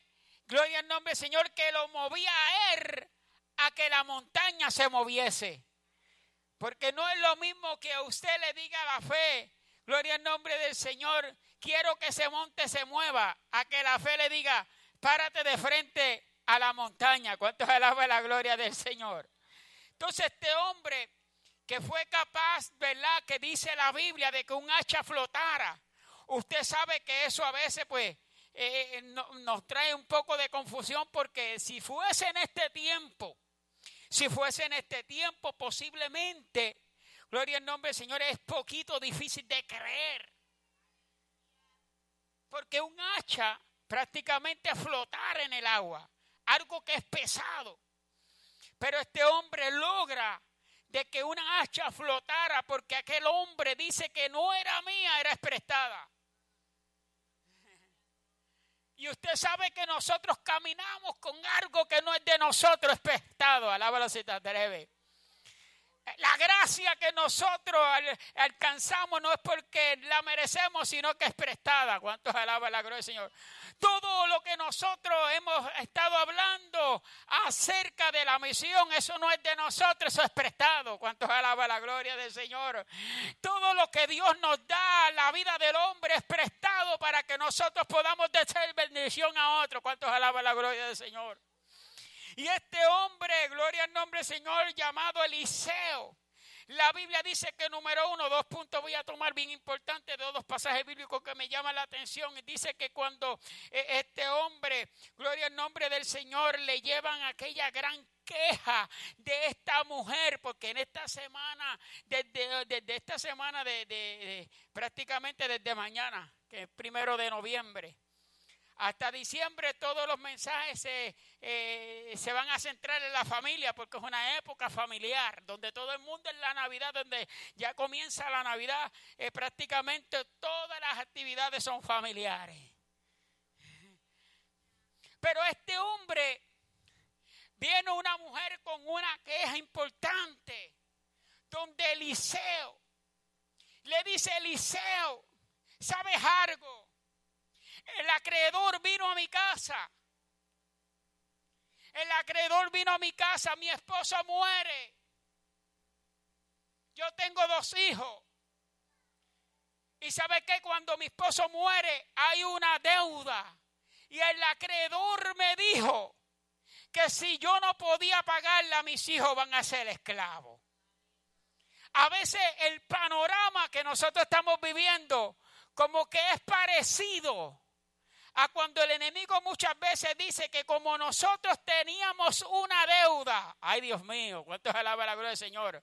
gloria al nombre del Señor, que lo movía a él a que la montaña se moviese. Porque no es lo mismo que a usted le diga la fe, gloria al nombre del Señor, quiero que se monte, se mueva, a que la fe le diga, párate de frente a la montaña. ¿Cuántos alaba la gloria del Señor? Entonces este hombre que fue capaz, ¿verdad? Que dice la Biblia de que un hacha flotara. Usted sabe que eso a veces pues eh, no- nos trae un poco de confusión porque si fuese en este tiempo, si fuese en este tiempo posiblemente, gloria al nombre del Señor, es poquito difícil de creer. Porque un hacha prácticamente flotar en el agua, algo que es pesado. Pero este hombre logra de que una hacha flotara porque aquel hombre dice que no era mía, era prestada. Y usted sabe que nosotros caminamos con algo que no es de nosotros, es prestado. Alábalo si te atreves. La gracia que nosotros al- alcanzamos no es porque la merecemos, sino que es prestada. ¿Cuántos alaban la gloria del Señor? Todo lo que nosotros hemos estado hablando acerca de la misión, eso no es de nosotros, eso es prestado. ¿Cuántos alaban la gloria del Señor? Todo lo que Dios nos da, la vida del hombre es prestado para que nosotros podamos ser bendición a otros. ¿Cuántos alaban la gloria del Señor? Y este hombre, gloria al nombre del Señor, llamado Eliseo. La Biblia dice que número uno, dos puntos voy a tomar bien importantes de dos pasajes bíblicos que me llaman la atención. Dice que cuando eh, este hombre, gloria al nombre del Señor, le llevan aquella gran queja de esta mujer, porque en esta semana, desde, desde esta semana, de, de- de- prácticamente desde mañana, que es primero de noviembre, hasta diciembre todos los mensajes se, eh, se van a centrar en la familia porque es una época familiar donde todo el mundo en la Navidad, donde ya comienza la Navidad, eh, prácticamente todas las actividades son familiares. Pero este hombre viene una mujer con una queja importante donde Eliseo le dice Eliseo, ¿sabes algo? El acreedor vino a mi casa. El acreedor vino a mi casa. Mi esposo muere. Yo tengo dos hijos. Y sabe que cuando mi esposo muere hay una deuda. Y el acreedor me dijo que si yo no podía pagarla, mis hijos van a ser esclavos. A veces el panorama que nosotros estamos viviendo como que es parecido a cuando el enemigo muchas veces dice que como nosotros teníamos una deuda, ay Dios mío, cuántos alaba la gloria del Señor.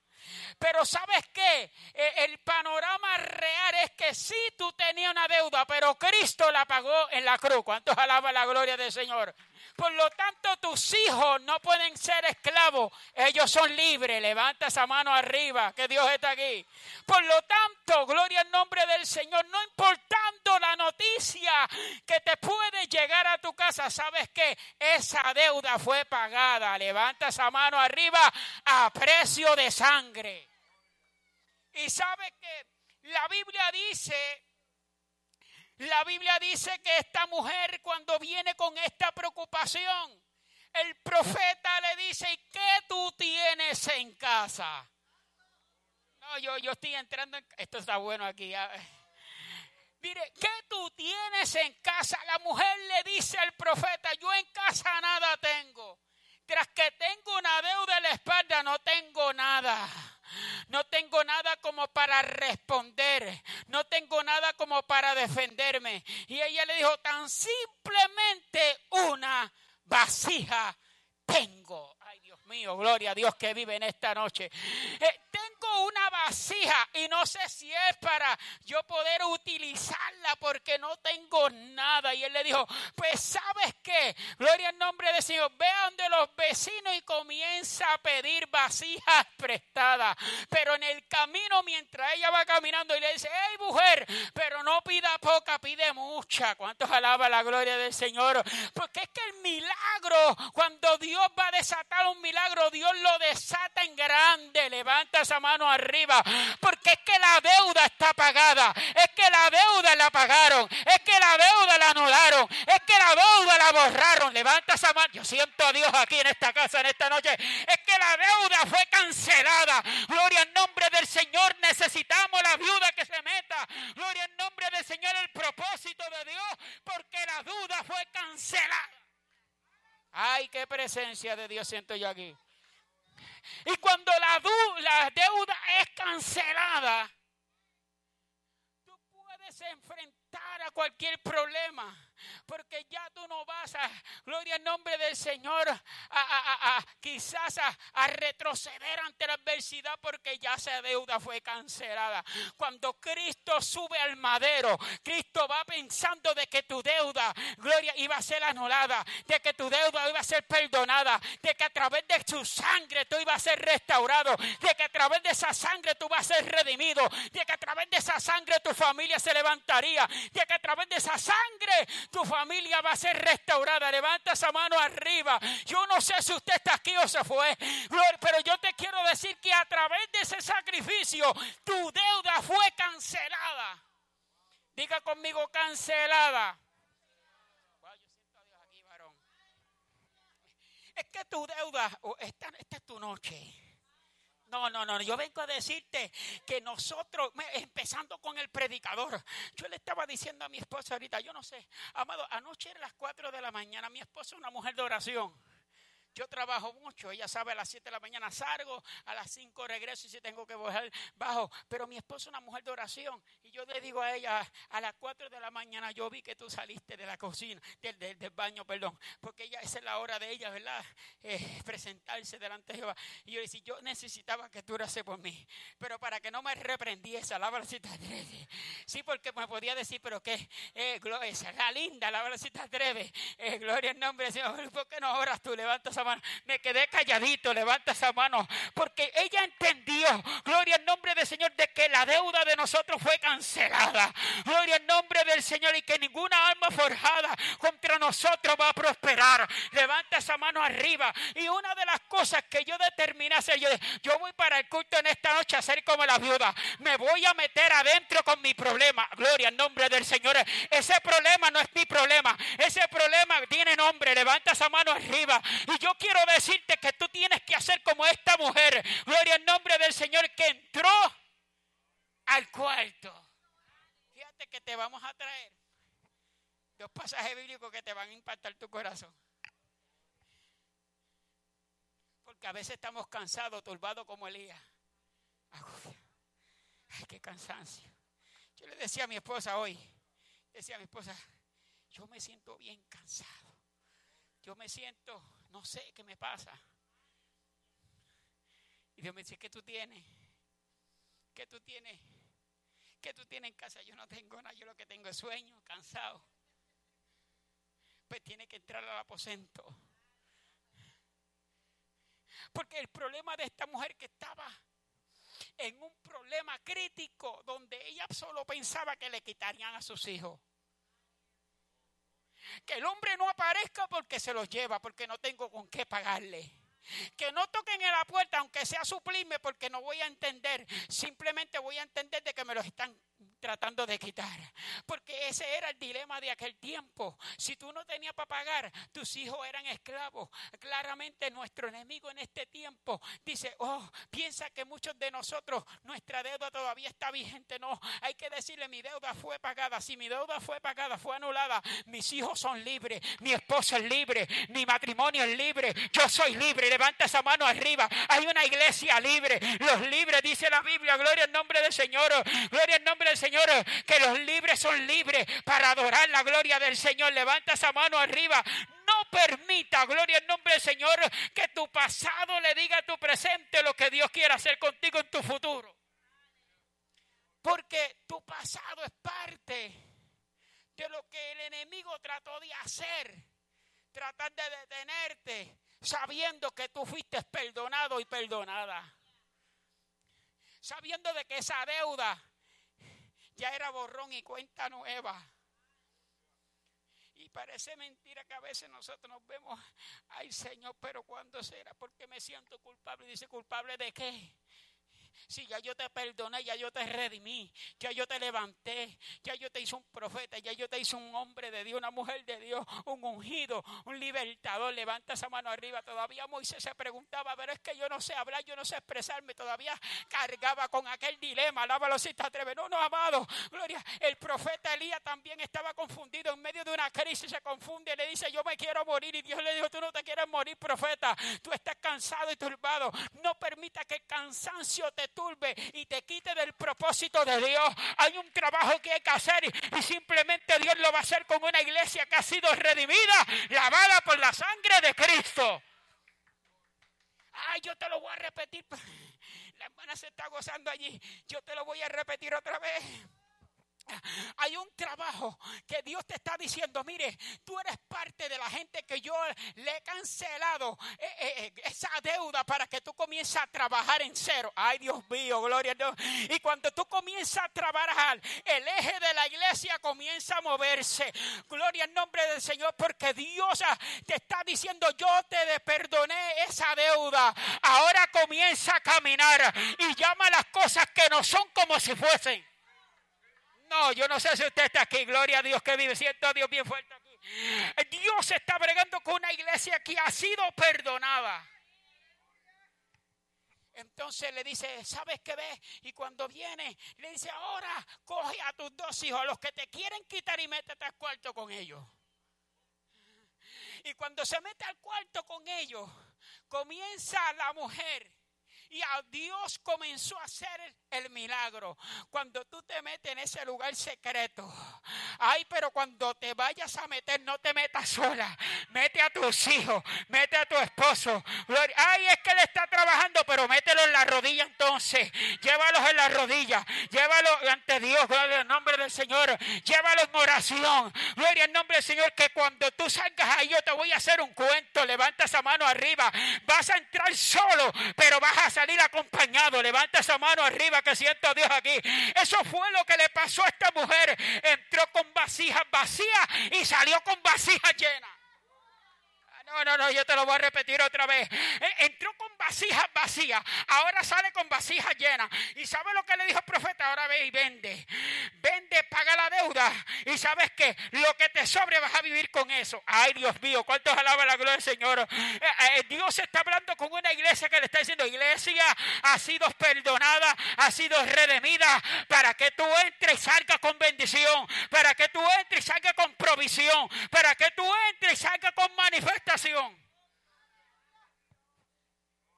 Pero ¿sabes qué? Eh, El panorama real es que sí tú tenías una deuda, pero Cristo la pagó en la cruz. ¿Cuántos alaba la gloria del Señor? Por lo tanto, tus hijos no pueden ser esclavos. Ellos son libres. Levanta esa mano arriba, que Dios está aquí. Por lo tanto, gloria al nombre del Señor. No importando la noticia que te puede llegar a tu casa, sabes que esa deuda fue pagada. Levanta esa mano arriba a precio de sangre. Y sabes que la Biblia dice la Biblia dice que esta mujer cuando viene con esta preocupación, el profeta le dice, ¿y qué tú tienes en casa? No, yo, yo estoy entrando en... Esto está bueno aquí. Mire, ¿qué tú tienes en casa? La mujer le dice al profeta, yo en casa nada tengo. Tras que tengo una deuda en la espalda, no tengo nada. No tengo nada como para responder. No tengo nada como para defenderme. Y ella le dijo, tan simplemente una vasija tengo. Mío, gloria a Dios que vive en esta noche. Eh, tengo una vasija y no sé si es para yo poder utilizarla porque no tengo nada. Y él le dijo, pues sabes qué, gloria al nombre del Señor, ve donde los vecinos y comienza a pedir vasijas prestadas. Pero en el camino, mientras ella va caminando y le dice, hey mujer, pero no pida poca, pide mucha. ¿Cuántos alaba la gloria del Señor? Porque es que el milagro, cuando Dios va a desatar un milagro, Dios lo desata en grande. Levanta esa mano arriba. Porque es que la deuda está pagada. Es que la deuda la pagaron. Es que la deuda la anularon. Es que la deuda la borraron. Levanta esa mano. Yo siento a Dios aquí en esta casa en esta noche. Es que la deuda fue cancelada. Gloria al nombre del Señor. Necesitamos la viuda que se meta. Gloria al nombre del Señor. El propósito de Dios. Porque la duda fue cancelada. Ay, qué presencia de Dios siento yo aquí. Y cuando la, deuda es cancelada, tú puedes enfrentar a cualquier problema. Porque ya tú no vas a, gloria al nombre del Señor, a, quizás a, a retroceder ante la adversidad porque ya esa deuda fue cancelada. Cuando Cristo sube al madero, Cristo va pensando de que tu deuda, gloria, iba a ser anulada, de que tu deuda iba a ser perdonada, de que a través de su sangre tú ibas a ser restaurado, de que a través de esa sangre tú vas a ser redimido, de que a través de esa sangre tu familia se levantaría, de que a través de esa sangre tu familia va a ser restaurada. Levanta esa mano arriba. Yo no sé si usted está aquí o se fue, pero yo te quiero decir que a través de ese sacrificio tu deuda fue cancelada. Diga conmigo cancelada. Es que tu deuda, oh, esta, esta es tu noche. No, no, no, yo vengo a decirte que nosotros, empezando con el predicador, yo le estaba diciendo a mi esposa ahorita, yo no sé, amado, anoche eran las 4 de la mañana, mi esposa es una mujer de oración. Yo trabajo mucho, ella sabe a las 7 de la mañana salgo, a las 5 regreso y si tengo que bajar, bajo. Pero mi esposa es una mujer de oración y yo le digo a ella, a las 4 de la mañana yo vi que tú saliste de la cocina, del, baño, perdón, porque ella, esa es la hora de ella, ¿verdad? Eh, presentarse delante de Jehová. Y yo le decía, yo necesitaba que tú orases por mí, pero para que no me reprendiese, alaba la cita breve. Sí, porque me podía decir, pero qué, eh, glo- esa es la linda, alaba la cita breve. Eh, gloria al nombre del Señor. ¿Por qué no oras tú? Levanta esa Me quedé calladito, levanta esa mano. Porque ella entendió, gloria al nombre del Señor, de que la deuda de nosotros fue cancelada. Gloria al nombre del Señor y que ninguna alma forjada contra nosotros va a prosperar. Levanta esa mano arriba. Y una de las cosas que yo determiné hacer, yo, yo voy para el culto en esta noche a ser como la viuda. Me voy a meter adentro con mi problema. Gloria al nombre del Señor. Ese problema no es mi problema. Ese problema tiene nombre. Levanta esa mano arriba. Y yo quiero decirte que tú tienes que hacer como esta mujer. Gloria al nombre del Señor que entró al cuarto. Fíjate que te vamos a traer dos pasajes bíblicos que te van a impactar tu corazón. Porque a veces estamos cansados, turbados como Elías. Ay, qué cansancio. Yo le decía a mi esposa hoy, decía a mi esposa, yo me siento bien cansado. Yo me siento, no sé qué me pasa. Y Dios me dice, ¿qué tú tienes? ¿Qué tú tienes? ¿Qué tú tienes en casa? Yo no tengo nada, yo lo que tengo es sueño, cansado. Pues tiene que entrar al aposento. Porque el problema de esta mujer que estaba en un problema crítico donde ella solo pensaba que le quitarían a sus hijos. Que el hombre no aparezca porque se los lleva, porque no tengo con qué pagarle. Que no toquen en la puerta, aunque sea suplirme, porque no voy a entender. Simplemente voy a entender de que me los están tratando de quitar. Porque ese era el dilema de aquel tiempo. Si tú no tenías para pagar, tus hijos eran esclavos. Claramente nuestro enemigo en este tiempo dice, oh, piensa que muchos de nosotros, nuestra deuda todavía está vigente. No, hay que decirle, mi deuda fue pagada. Si mi deuda fue pagada, fue anulada, mis hijos son libres, mi esposo es libre, mi matrimonio es libre, yo soy libre. Levanta esa mano arriba. Hay una iglesia libre. Los libres, dice la Biblia, gloria al nombre del Señor. Gloria al nombre del Señor, que los libres son libres para adorar la gloria del Señor. Levanta esa mano arriba. No permita, gloria al nombre del Señor, que tu pasado le diga a tu presente lo que Dios quiere hacer contigo en tu futuro. Porque tu pasado es parte de lo que el enemigo trató de hacer. Tratar de detenerte sabiendo que tú fuiste perdonado y perdonada. Sabiendo de que esa deuda ya era borrón y cuenta nueva. Y parece mentira que a veces nosotros nos vemos, ay Señor, pero ¿cuándo será? Porque me siento culpable. Dice, ¿culpable de qué? Si ya yo te perdoné, ya yo te redimí, ya yo te levanté, ya yo te hice un profeta, ya yo te hice un hombre de Dios, una mujer de Dios, un ungido, un libertador. Levanta esa mano arriba. Todavía Moisés se preguntaba, pero es que yo no sé hablar, yo no sé expresarme. Todavía cargaba con aquel dilema. Alábalo si te atreves. No, no, amado. Gloria. El profeta Elías también estaba confundido en medio de una crisis. Se confunde y le dice, yo me quiero morir. Y Dios le dijo, tú no te quieres morir, profeta. Tú estás cansado y turbado. No permita que el cansancio te y te quite del propósito de Dios. Hay un trabajo que hay que hacer y simplemente Dios lo va a hacer con una iglesia que ha sido redimida, lavada por la sangre de Cristo. Ay, yo te lo voy a repetir. La hermana se está gozando allí. Yo te lo voy a repetir otra vez. Hay un trabajo que Dios te está diciendo, mire, tú eres parte de la gente que yo le he cancelado eh, eh, eh, esa deuda para que tú comiences a trabajar en cero. Ay, Dios mío, gloria a Dios. Y cuando tú comienzas a trabajar, el eje de la iglesia comienza a moverse. Gloria al nombre del Señor, porque Dios ah, te está diciendo, yo te perdoné esa deuda. Ahora comienza a caminar y llama las cosas que no son como si fuesen. No, yo no sé si usted está aquí. Gloria a Dios que vive. Siento a Dios bien fuerte aquí. Dios está bregando con una iglesia que ha sido perdonada. Entonces le dice, ¿sabes qué ves? Y cuando viene, le dice, ahora coge a tus dos hijos, a los que te quieren quitar y métete al cuarto con ellos. Y cuando se mete al cuarto con ellos, comienza la mujer y a Dios comenzó a hacer el, milagro. Cuando tú te metes en ese lugar secreto. Ay, pero cuando te vayas a meter, no te metas sola. Mete a tus hijos, mete a tu esposo. Ay, es que él está trabajando, pero mételo en la rodilla entonces. Llévalos en la rodilla. Llévalos ante Dios, gloria al nombre del Señor. Llévalos en oración. Gloria al nombre del Señor, que cuando tú salgas ahí, yo te voy a hacer un cuento. Levanta esa mano arriba. Vas a entrar solo, pero vas a salir acompañado. Levanta esa mano arriba que siento a Dios aquí. Eso fue lo que le pasó a esta mujer. Entró con vasijas vacías y salió con vasijas llenas. No, no, no, yo te lo voy a repetir otra vez. Eh, entró con vasijas vacías, ahora sale con vasijas llenas. ¿Y sabe lo que le dijo el profeta? Ahora ve y vende. Vende, paga la deuda. Y sabes que lo que te sobre vas a vivir con eso. Ay, Dios mío, ¿cuántos alaban la gloria del Señor? Eh, eh, Dios está hablando con una iglesia que le está diciendo, iglesia, ha sido perdonada, ha sido redimida para que tú entres y salgas con bendición, para que tú entres y salgas con provisión, para que tú entres y salgas con manifestación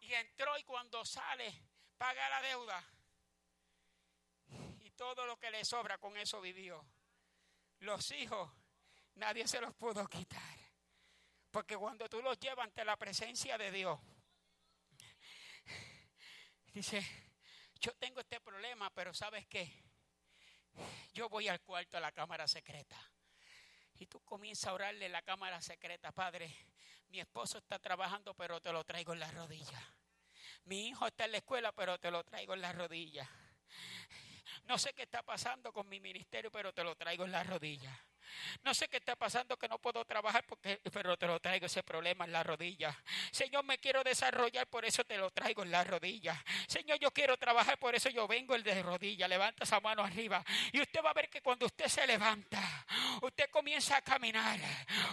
y entró y cuando sale, paga la deuda. Y todo lo que le sobra con eso vivió. Los hijos, nadie se los pudo quitar. Porque cuando tú los llevas ante la presencia de Dios, dice, yo tengo este problema, pero ¿sabes qué? Yo voy al cuarto a la cámara secreta. Y tú comienzas a orarle en la cámara secreta, Padre, mi esposo está trabajando, pero te lo traigo en las rodillas. Mi hijo está en la escuela, pero te lo traigo en las rodillas. No sé qué está pasando con mi ministerio, pero te lo traigo en las rodillas. No sé qué está pasando que no puedo trabajar porque pero te lo traigo ese problema en la rodilla. Señor, me quiero desarrollar, por eso te lo traigo en la rodilla. Señor, yo quiero trabajar, por eso yo vengo el de rodilla. Levanta esa mano arriba y usted va a ver que cuando usted se levanta, usted comienza a caminar.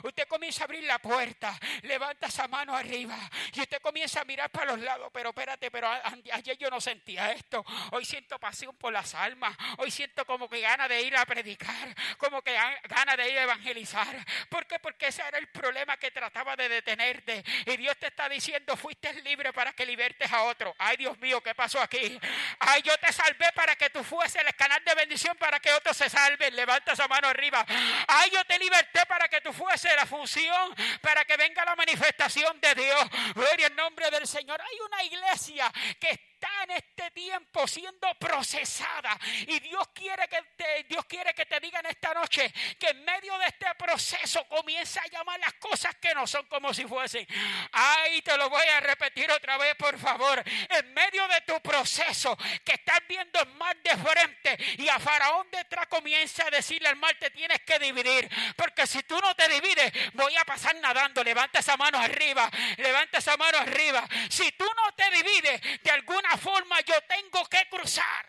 Usted comienza a abrir la puerta, levanta esa mano arriba y usted comienza a mirar para los lados, pero espérate, pero ayer yo no sentía esto. Hoy siento pasión por las almas. Hoy siento como que gana de ir a predicar, como que gana de ir a evangelizar. ¿Por qué? Porque ese era el problema que trataba de detenerte. Y Dios te está diciendo, fuiste libre para que libertes a otro. Ay, Dios mío, ¿qué pasó aquí? Ay, yo te salvé para que tú fuese el canal de bendición para que otros se salven. Levanta esa mano arriba. Ay, yo te liberté para que tú fuese la función, para que venga la manifestación de Dios. Gloria en nombre del Señor. Hay una iglesia que está en este tiempo siendo procesada y Dios quiere que te, Dios quiere que te diga en esta noche que en medio de este proceso comienza a llamar las cosas que no son como si fuesen. Ay, te lo voy a repetir otra vez, por favor. En medio de tu proceso que estás viendo el mar de frente y a Faraón detrás comienza a decirle al mar te tienes que dividir, porque si tú no te divides, voy a pasar nadando. Levanta esa mano arriba, levanta esa mano arriba. Si tú no te divides, de alguna forma yo tengo que cruzar.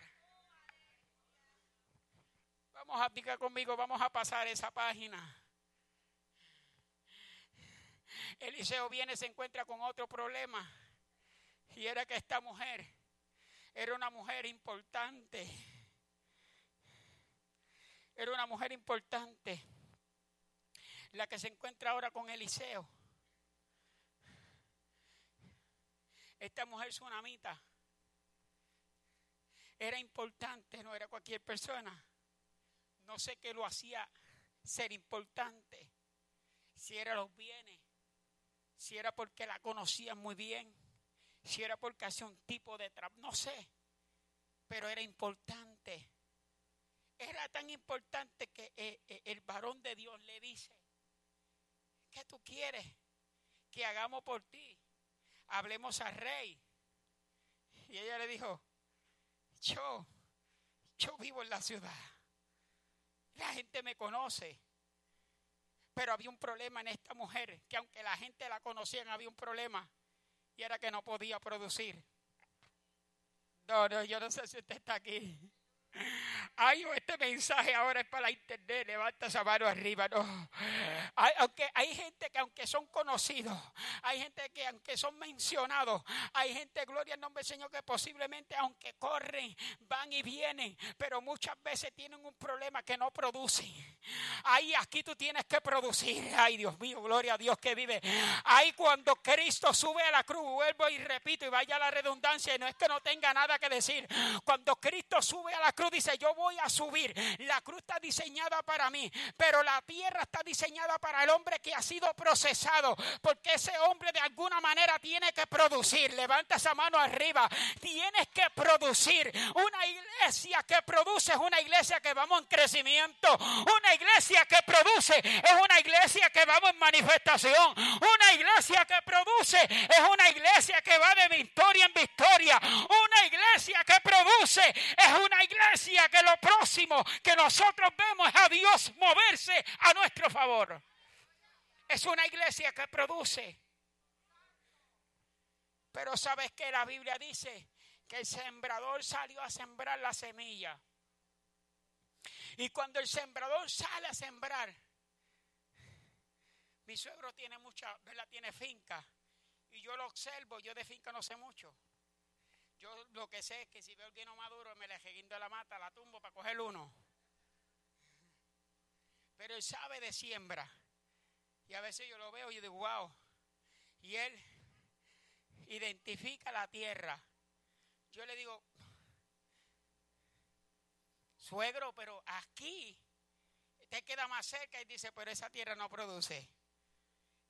Vamos a picar conmigo, vamos a pasar esa página. Eliseo viene, se encuentra con otro problema. Y era que esta mujer era una mujer importante. Era una mujer importante. La que se encuentra ahora con Eliseo. Esta mujer tsunamita era importante, no era cualquier persona. No sé qué lo hacía ser importante. Si era los bienes, si era porque la conocían muy bien, si era porque hacía un tipo de trabajo, no sé, pero era importante. Era tan importante que eh, eh, el varón de Dios le dice, ¿qué tú quieres que hagamos por ti? Hablemos al rey. Y ella le dijo, yo, yo vivo en la ciudad. La gente me conoce. Pero había un problema en esta mujer, que aunque la gente la conocía, había un problema. Y era que no podía producir. No, no, yo no sé si usted está aquí. Ay, este mensaje ahora es para internet. Levanta esa mano arriba. No. aunque hay gente que aunque son conocidos, hay gente que aunque son mencionados, hay gente, gloria al nombre del Señor, que posiblemente aunque corren, van y vienen, pero muchas veces tienen un problema que no producen. Ay, aquí tú tienes que producir. Ay, Dios mío, gloria a Dios que vive. Ay, cuando Cristo sube a la cruz, vuelvo y repito y vaya la redundancia, y no es que no tenga nada que decir. Cuando Cristo sube a la cruz, dice, yo voy a subir. La cruz está diseñada para mí, pero la tierra está diseñada para el hombre que ha sido procesado, porque ese hombre de alguna manera tiene que producir. Levanta esa mano arriba. Tienes que producir. Una iglesia que produce es una iglesia que vamos en crecimiento. Una iglesia que produce es una iglesia que vamos en manifestación. Una iglesia que produce es una iglesia que va de victoria en victoria. Una iglesia que produce es una iglesia que lo próximo que nosotros vemos es a Dios moverse a nuestro favor. Es una iglesia que produce. Pero sabes que la Biblia dice que el sembrador salió a sembrar la semilla. Y cuando el sembrador sale a sembrar, mi suegro tiene mucha, ¿verdad? Tiene finca. Y yo lo observo, yo de finca no sé mucho. Yo lo que sé es que si veo el guino maduro, me le guindo la mata, la tumbo para coger uno. Pero él sabe de siembra. Y a veces yo lo veo y digo, wow. Y él identifica la tierra. Yo le digo, suegro, pero aquí te queda más cerca y dice, pero esa tierra no produce.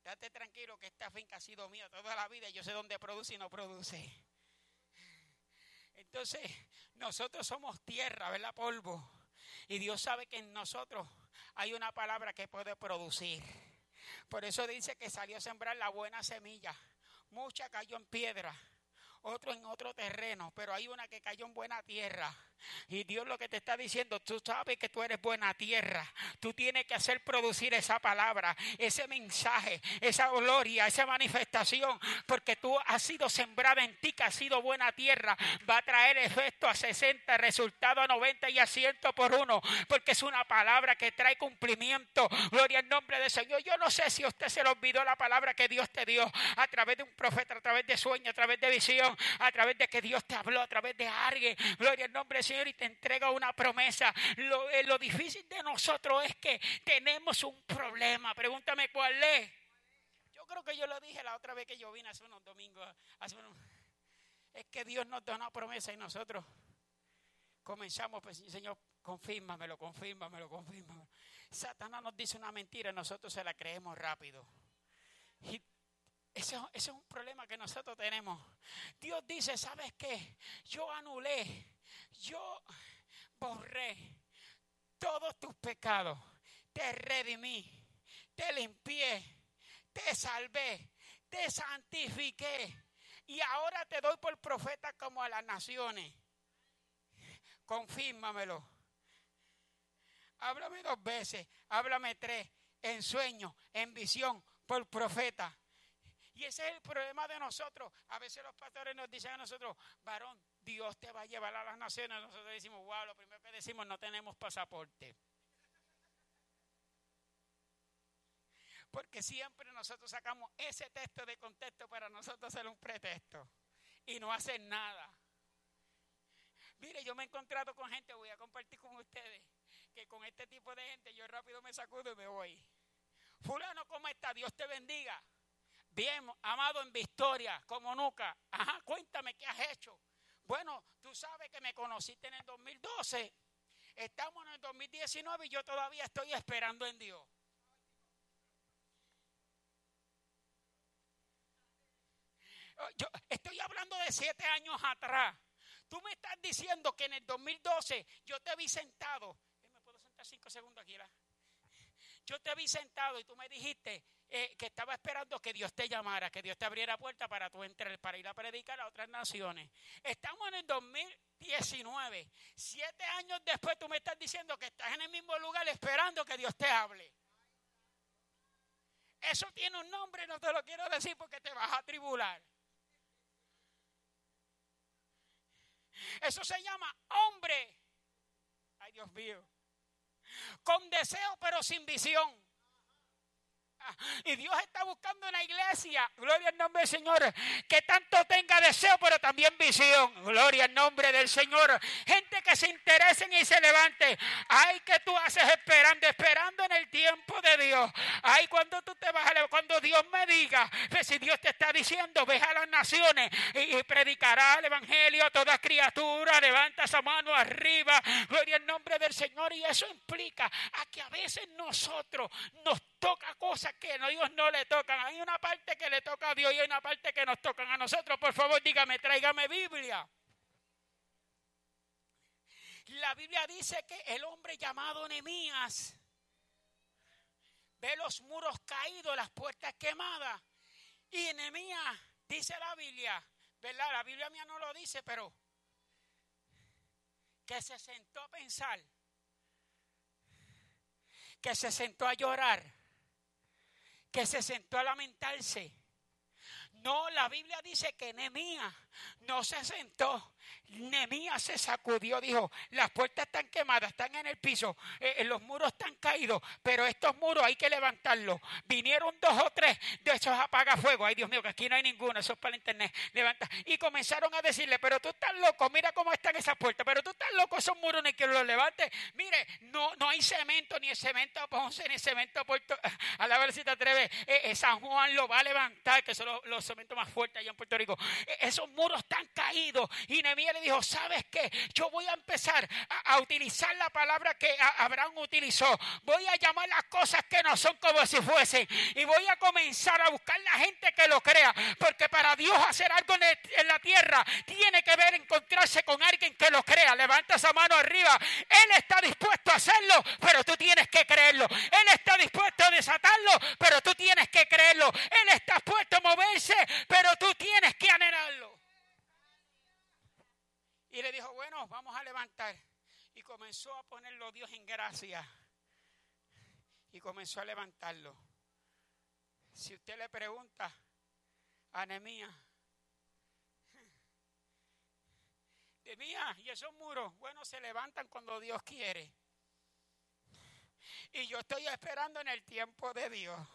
Date tranquilo que esta finca ha sido mía toda la vida. Yo sé dónde produce y no produce. Entonces, nosotros somos tierra, ¿verdad? Polvo. Y Dios sabe que en nosotros hay una palabra que puede producir. Por eso dice que salió a sembrar la buena semilla. Mucha cayó en piedra, otro en otro terreno, pero hay una que cayó en buena tierra Y Dios lo que te está diciendo, tú sabes que tú eres buena tierra. Tú tienes que hacer producir esa palabra, ese mensaje, esa gloria, esa manifestación, porque tú has sido sembrada en ti, que has sido buena tierra. Va a traer efecto a 60, resultado a 90 y a 100 por uno, porque es una palabra que trae cumplimiento. Gloria al nombre del Señor. Yo no sé si usted se le olvidó la palabra que Dios te dio a través de un profeta, a través de sueño, a través de visión, a través de que Dios te habló, a través de alguien. Gloria al nombre del Señor y te entrega una promesa. Lo, eh, lo difícil de nosotros es que tenemos un problema. Pregúntame cuál es. Yo creo que yo lo dije la otra vez que yo vine hace unos domingos. Es que Dios nos da una promesa y nosotros comenzamos, pues Señor, confírmamelo, confírmamelo, confírmamelo. Satanás nos dice una mentira y nosotros se la creemos rápido. Y ese, ese, es un problema que nosotros tenemos. Dios dice, ¿sabes qué? Yo anulé yo borré todos tus pecados, te redimí, te limpié, te salvé, te santifiqué y ahora te doy por profeta como a las naciones. Confírmamelo. Háblame dos veces, háblame tres, en sueño, en visión, por profeta. Y ese es el problema de nosotros. A veces los pastores nos dicen a nosotros, varón, Dios te va a llevar a las naciones. Nosotros decimos, wow, lo primero que decimos, no tenemos pasaporte. Porque siempre nosotros sacamos ese texto de contexto para nosotros hacer un pretexto y no hacer nada. Mire, yo me he encontrado con gente, voy a compartir con ustedes, que con este tipo de gente yo rápido me sacudo y me voy. Fulano, ¿cómo está? Dios te bendiga. Bien, amado en victoria, como nunca. Ajá, cuéntame qué has hecho. Bueno, tú sabes que me conociste en el 2012. Estamos en el 2019 y yo todavía estoy esperando en Dios. Yo estoy hablando de siete años atrás. Tú me estás diciendo que en el 2012 yo te vi sentado. ¿Me puedo sentar cinco segundos aquí? Yo te vi sentado y tú me dijiste, eh, que estaba esperando que Dios te llamara, que Dios te abriera puerta para tú entrar, para ir a predicar a otras naciones. Estamos en el 2019. Siete años después tú me estás diciendo que estás en el mismo lugar esperando que Dios te hable. Eso tiene un nombre, no te lo quiero decir porque te vas a tribular. Eso se llama hombre. Ay, Dios mío. Con deseo pero sin visión. Y Dios está buscando una iglesia, gloria al nombre del Señor, que tanto tenga deseo, pero también visión. Gloria al nombre del Señor. Gente que se interesen y se levante. Ay, que tú haces esperando, esperando en el tiempo de Dios. Ay, cuando tú te vas a cuando Dios me diga, pues si Dios te está diciendo, ve a las naciones y, predicará el evangelio a toda criatura, levanta esa mano arriba. Gloria al nombre del Señor. Y eso implica a que a veces nosotros nos toca cosas que a Dios no le tocan. Hay una parte que le toca a Dios y hay una parte que nos tocan a nosotros. Por favor, dígame, tráigame Biblia. La Biblia dice que el hombre llamado Nehemías ve los muros caídos, las puertas quemadas. Y Nehemías, dice la Biblia, ¿verdad? La Biblia mía no lo dice, pero que se sentó a pensar, que se sentó a llorar que se sentó a lamentarse. No, la Biblia dice que Nehemías no se sentó. Nemías se sacudió, dijo, las puertas están quemadas, están en el piso, eh, eh, los muros están caídos, pero estos muros hay que levantarlos. Vinieron dos o tres de esos apagafuegos. Ay, Dios mío, que aquí no hay ninguno, eso es para el internet. Levanta. Y comenzaron a decirle, pero tú estás loco, mira cómo están esas puertas, pero tú estás loco, esos muros ni que los levante. Mire, no, no hay cemento, ni cemento Ponce, ni cemento Puerto. A la si te atreves, eh, San Juan lo va a levantar, que son los, cementos más fuertes allá en Puerto Rico. esos muros están caídos. Y Nemías le dijo, ¿sabes qué? Yo voy a empezar a, utilizar la palabra que Abraham utilizó. Voy a llamar las cosas que no son como si fuesen. Y voy a comenzar a buscar la gente que lo crea. Porque para Dios hacer algo en, la tierra, tiene que ver encontrarse con alguien que lo crea. Levanta esa mano arriba. Él está dispuesto a hacerlo, pero tú tienes que creerlo. Él está dispuesto a desatarlo, pero tú tienes que creerlo. Él está dispuesto a moverse, pero tú tienes que anhelarlo. Y le dijo, bueno, vamos a levantar. Y comenzó a ponerlo Dios en gracia. Y comenzó a levantarlo. Si usted le pregunta a Nehemías, Nehemías, y esos muros, bueno, se levantan cuando Dios quiere. Y yo estoy esperando en el tiempo de Dios.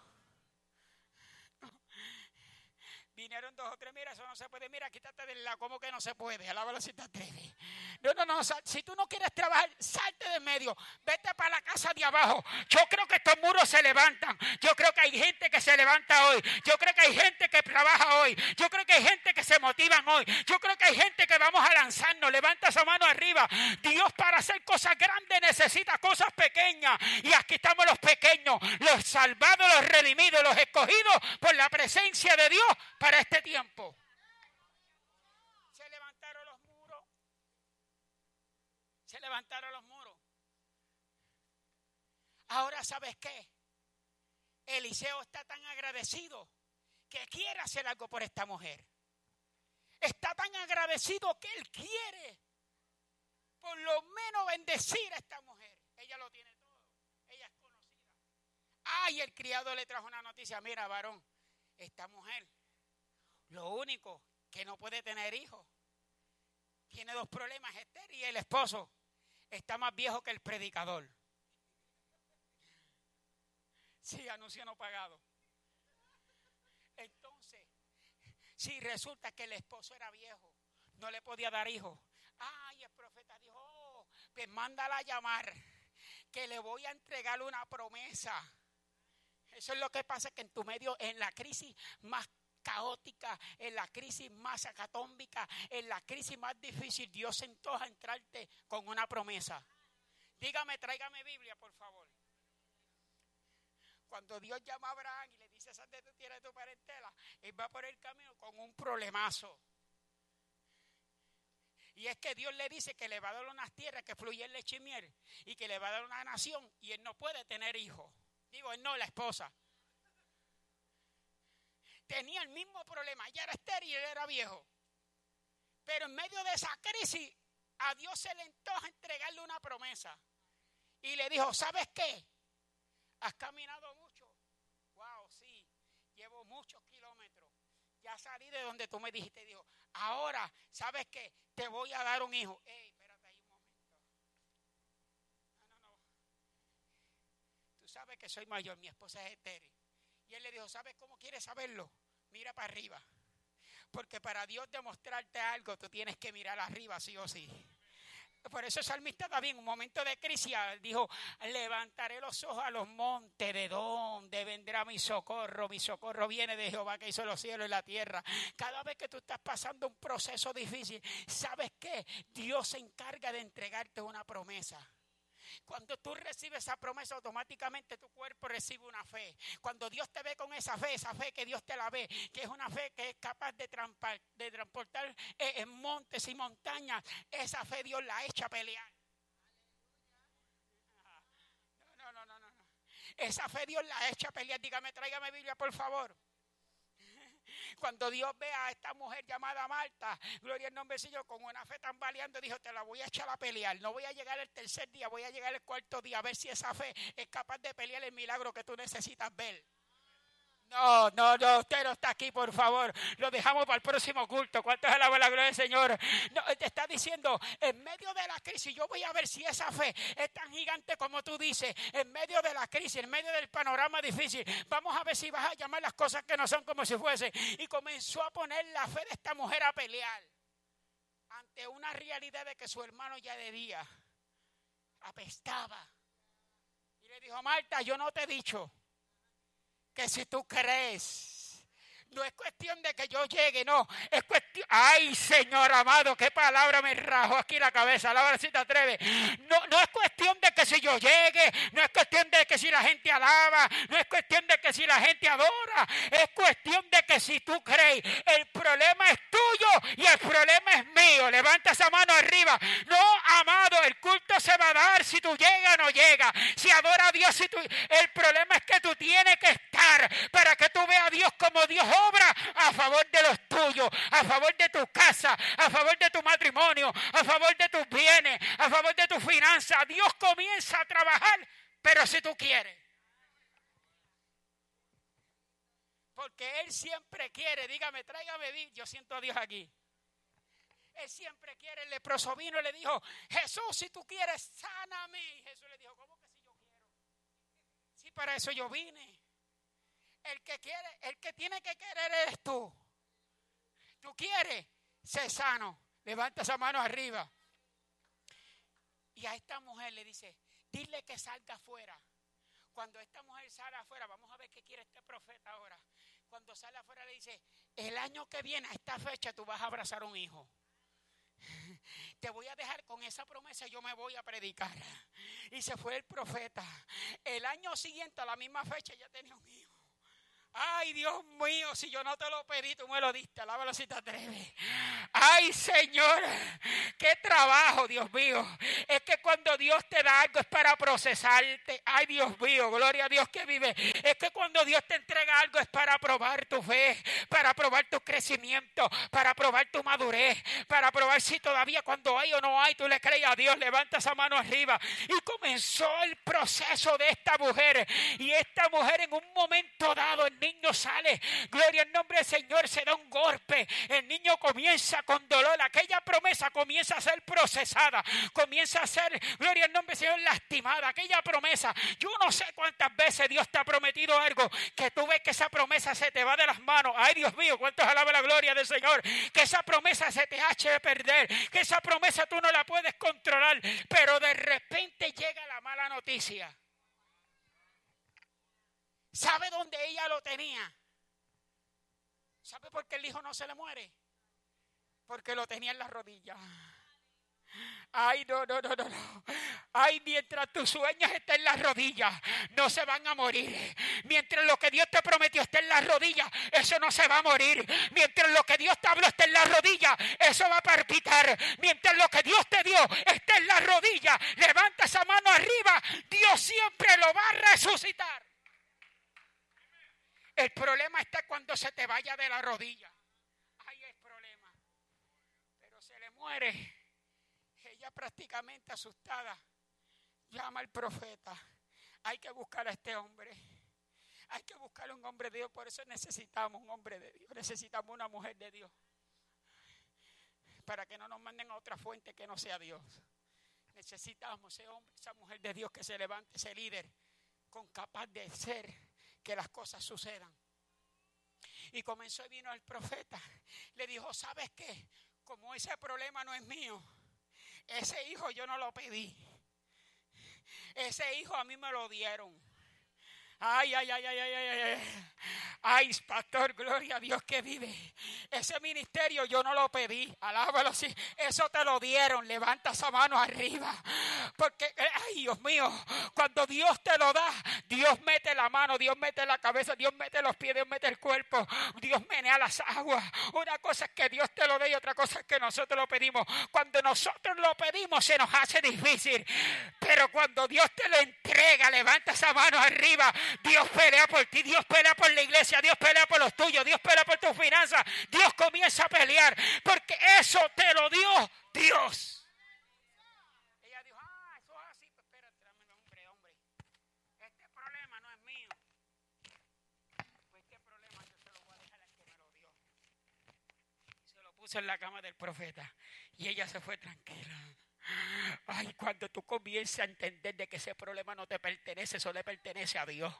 Vinieron dos o tres, mira, eso no se puede, mira, quítate del lado, ¿cómo que no se puede? Alábalo si te atreves. No, no, no, si tú no quieres trabajar, salte de medio, vete para la casa de abajo. Yo creo que estos muros se levantan. Yo creo que hay gente que se levanta hoy. Yo creo que hay gente que trabaja hoy. Yo creo que hay gente que se motivan hoy. Yo creo que hay gente que vamos a lanzarnos. Levanta esa mano arriba. Dios para hacer cosas grandes necesita cosas pequeñas. Y aquí estamos los pequeños, los salvados, los redimidos, los escogidos por la presencia de Dios este tiempo. Se levantaron los muros. Se levantaron los muros. Ahora, ¿sabes qué? Eliseo está tan agradecido que quiere hacer algo por esta mujer. Está tan agradecido que él quiere por lo menos bendecir a esta mujer. Ella lo tiene todo. Ella es conocida. Ay, el criado le trajo una noticia. Mira, varón, esta mujer lo único que no puede tener hijos. Tiene dos problemas, Esther y el esposo. Está más viejo que el predicador. Sí, anuncio no pagado. Entonces, si resulta que el esposo era viejo, no le podía dar hijos. Ay, el profeta dijo, oh, pues mándala a llamar, que le voy a entregar una promesa. Eso es lo que pasa que en tu medio, en la crisis más caótica, en la crisis más acatómbica, en la crisis más difícil, Dios sentó a entrarte con una promesa. Dígame, tráigame Biblia, por favor. Cuando Dios llama a Abraham y le dice, sal de tu tierra tu parentela, él va por el camino con un problemazo. Y es que Dios le dice que le va a dar unas tierras que fluyen leche y miel y que le va a dar una nación y él no puede tener hijos. Digo, él no, la esposa tenía el mismo problema. Ella era estéril él era viejo. Pero en medio de esa crisis, a Dios se le a entregarle una promesa. Y le dijo, ¿sabes qué? Has caminado mucho. Wow, sí, llevo muchos kilómetros. Ya salí de donde tú me dijiste. Dijo, ahora, ¿sabes qué? Te voy a dar un hijo. Ey, espérate ahí un momento. No, no, no. Tú sabes que soy mayor, mi esposa es estéril. Y él le dijo, ¿sabes cómo quieres saberlo? Mira para arriba. Porque para Dios demostrarte algo, tú tienes que mirar arriba, sí o sí. Por eso el salmista David en un momento de crisis dijo, levantaré los ojos a los montes, ¿de dónde vendrá mi socorro? Mi socorro viene de Jehová que hizo los cielos y la tierra. Cada vez que tú estás pasando un proceso difícil, ¿sabes qué? Dios se encarga de entregarte una promesa. Cuando tú recibes esa promesa, automáticamente tu cuerpo recibe una fe. Cuando Dios te ve con esa fe, esa fe que Dios te la ve, que es una fe que es capaz de, transportar eh, en montes y montañas, esa fe Dios la echa a pelear. No, no, no, no, no. Esa fe Dios la echa a pelear. Dígame, tráigame Biblia, por favor. Cuando Dios ve a esta mujer llamada Marta, gloria al nombre Señor, con una fe tan valiente, dijo, te la voy a echar a pelear. No voy a llegar el tercer día, voy a llegar el cuarto día a ver si esa fe es capaz de pelear el milagro que tú necesitas ver. No, no, no, usted no está aquí, por favor. Lo dejamos para el próximo culto. ¿Cuántos alaban la gloria del Señor? No, te está diciendo, en medio de la crisis, yo voy a ver si esa fe es tan gigante como tú dices. En medio de la crisis, en medio del panorama difícil, vamos a ver si vas a llamar las cosas que no son como si fuese. Y comenzó a poner la fe de esta mujer a pelear ante una realidad de que su hermano ya de día apestaba. Y le dijo, Marta, yo no te he dicho que si tú crees, no es cuestión de que yo llegue, no, es cuestión, ay Señor amado, qué palabra me rajo aquí la cabeza, la si te atreve. No, no es cuestión de que si yo llegue, no es cuestión de que si la gente alaba, no es cuestión de que si la gente adora, es cuestión de que si tú crees, el problema es tuyo y el problema es mío. Levanta esa mano arriba. No, amado, el culto se va a dar si tú llegas o no llegas, si adora a Dios, si tú, el problema es que tú tienes que estar para que tú veas a Dios como Dios obra a favor de los tuyos, a favor de tu casa, a favor de tu matrimonio, a favor de tus bienes, a favor de tu finanzas. Dios comienza a trabajar, pero si tú quieres. Porque Él siempre quiere, dígame, tráigame, yo siento a Dios aquí. Él siempre quiere, el leproso vino y le dijo, Jesús, si tú quieres, sáname. Y Jesús le dijo, ¿cómo que si yo quiero? Sí, para eso yo vine. El que quiere, el que tiene que querer eres tú. Tú quieres, sé sano. Levanta esa mano arriba. Y a esta mujer le dice, dile que salga afuera. Cuando esta mujer sale afuera, vamos a ver qué quiere este profeta ahora. Cuando sale afuera le dice, el año que viene a esta fecha tú vas a abrazar un hijo. Te voy a dejar con esa promesa, yo me voy a predicar. Y se fue el profeta. El año siguiente, a la misma fecha, ya tenía un hijo. Ay, Dios mío, si yo no te lo pedí, tú me lo diste. Alábalo si te atreves. Ay, Señor, qué trabajo, Dios mío. Es que cuando Dios te da algo es para procesarte. Ay, Dios mío, gloria a Dios que vive. Es que cuando Dios te entrega algo es para probar tu fe, para probar tu crecimiento, para probar tu madurez, para probar si todavía cuando hay o no hay, tú le crees a Dios. Levanta esa mano arriba. Y comenzó el proceso de esta mujer. Y esta mujer en un momento dado, niño sale, gloria al nombre del Señor, se da un golpe, el niño comienza con dolor, aquella promesa comienza a ser procesada, comienza a ser, gloria al nombre del Señor, lastimada, aquella promesa, yo no sé cuántas veces Dios te ha prometido algo, que tú ves que esa promesa se te va de las manos, ay Dios mío, cuántos alaba la gloria del Señor, que esa promesa se te hace de perder, que esa promesa tú no la puedes controlar, pero de repente llega la mala noticia. ¿Sabe dónde ella lo tenía? ¿Sabe por qué el hijo no se le muere? Porque lo tenía en las rodillas. Ay, no, no, no, no, no. Ay, mientras tus sueños estén en las rodillas, no se van a morir. Mientras lo que Dios te prometió esté en las rodillas, eso no se va a morir. Mientras lo que Dios te habló esté en las rodillas, eso va a palpitar. Mientras lo que Dios te dio esté en las rodillas, levanta esa mano arriba, Dios siempre lo va a resucitar. El problema está cuando se te vaya de la rodilla. Ahí es el problema. Pero se le muere. Ella prácticamente asustada llama al profeta. Hay que buscar a este hombre. Hay que buscar un hombre de Dios. Por eso necesitamos un hombre de Dios. Necesitamos una mujer de Dios. Para que no nos manden a otra fuente que no sea Dios. Necesitamos ese hombre, esa mujer de Dios que se levante, ese líder, con capaz de ser que las cosas sucedan. Y comenzó y vino el profeta. Le dijo, ¿sabes qué? Como ese problema no es mío, ese hijo yo no lo pedí. Ese hijo a mí me lo dieron. Ay, ay, ay, ay, ay, ay, ay. Ay, pastor, gloria a Dios que vive. Ese ministerio yo no lo pedí. Alábalo así. Eso te lo dieron. Levanta esa mano arriba. Porque, ay, Dios mío, cuando Dios te lo da, Dios mete la mano, Dios mete la cabeza, Dios mete los pies, Dios mete el cuerpo, Dios menea las aguas. Una cosa es que Dios te lo dé y otra cosa es que nosotros lo pedimos. Cuando nosotros lo pedimos se nos hace difícil. Pero cuando Dios te lo entrega, levanta esa mano arriba Dios pelea por ti, Dios pelea por la iglesia, Dios pelea por los tuyos, Dios pelea por tus finanzas. Dios comienza a pelear porque eso te lo dio Dios. Ella dijo, ah, eso es así, pues espérate, hombre, hombre. Este problema no es mío. Pues este problema yo se lo voy a dejar al que me lo dio. Se lo puso en la cama del profeta y ella se fue tranquila. Ay, cuando tú comienzas a entender de que ese problema no te pertenece, eso le pertenece a Dios.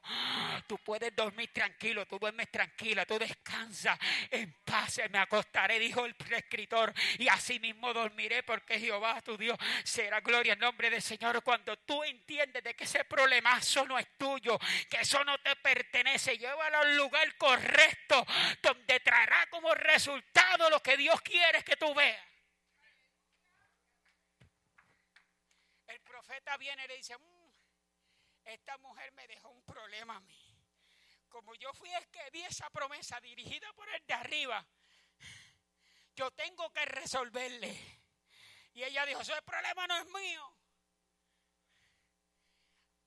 Tú puedes dormir tranquilo, tú duermes tranquila, tú descansas en paz. Me acostaré, dijo el escritor, y así mismo dormiré porque Jehová tu Dios será gloria en nombre del Señor. Cuando tú entiendes de que ese problemazo no es tuyo, que eso no te pertenece, llévalo al lugar correcto, donde traerá como resultado lo que Dios quiere que tú veas. Profeta viene y le dice, mm, esta mujer me dejó un problema a mí. Como yo fui el que di esa promesa dirigida por el de arriba, yo tengo que resolverle. Y ella dijo, ese problema no es mío.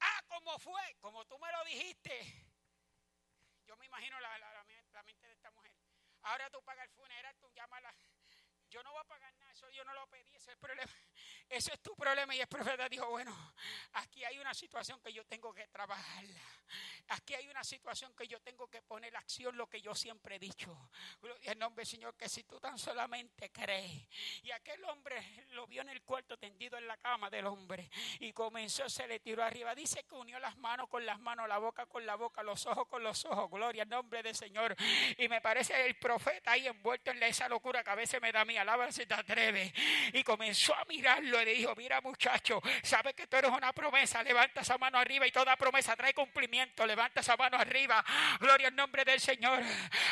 Ah, como fue, como tú me lo dijiste. yo me imagino la, la- la la mente de esta mujer. Ahora tú pagas el funeral, tú llamas a la... Yo no voy a pagar nada, eso yo no lo pedí, ese es el problema. Ese es tu problema. Y el profeta dijo, bueno, aquí hay una situación que yo tengo que trabajarla. Aquí hay una situación que yo tengo que poner acción lo que yo siempre he dicho. Gloria al nombre del Señor, que si tú tan solamente crees. Y aquel hombre lo vio en el cuarto tendido en la cama del hombre. Y comenzó, se le tiró arriba. Dice que unió las manos con las manos, la boca con la boca, los ojos con los ojos. Gloria al nombre del Señor. Y me parece el profeta ahí envuelto en esa locura que a veces me da a mí. Alaba si te atreve. Y comenzó a mirarlo y le dijo, mira muchacho, sabes que tú eres una promesa. Levanta esa mano arriba y toda promesa trae cumplimiento. Levanta esa mano arriba. Gloria al nombre del Señor.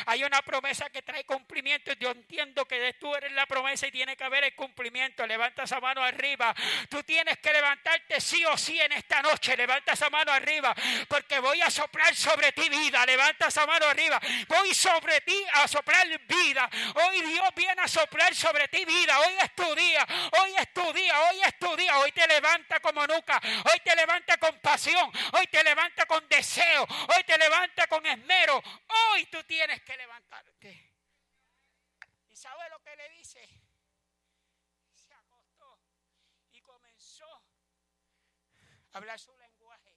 Hay una promesa que trae cumplimiento. y Yo entiendo que tú eres la promesa y tiene que haber el cumplimiento. Levanta esa mano arriba. Tú tienes que levantarte sí o sí en esta noche. Levanta esa mano arriba. Porque voy a soplar sobre ti vida. Levanta esa mano arriba. Voy sobre ti a soplar vida. Hoy Dios viene a soplar sobre ti vida. Hoy es tu día. Hoy es tu día. Hoy es tu día. Hoy te levanta como nunca. Hoy te levanta con pasión. Hoy te levanta con deseo. Hoy te levanta con esmero. Hoy tú tienes que levantarte. ¿Y sabe lo que le dice? Se acostó y comenzó a hablar su lenguaje.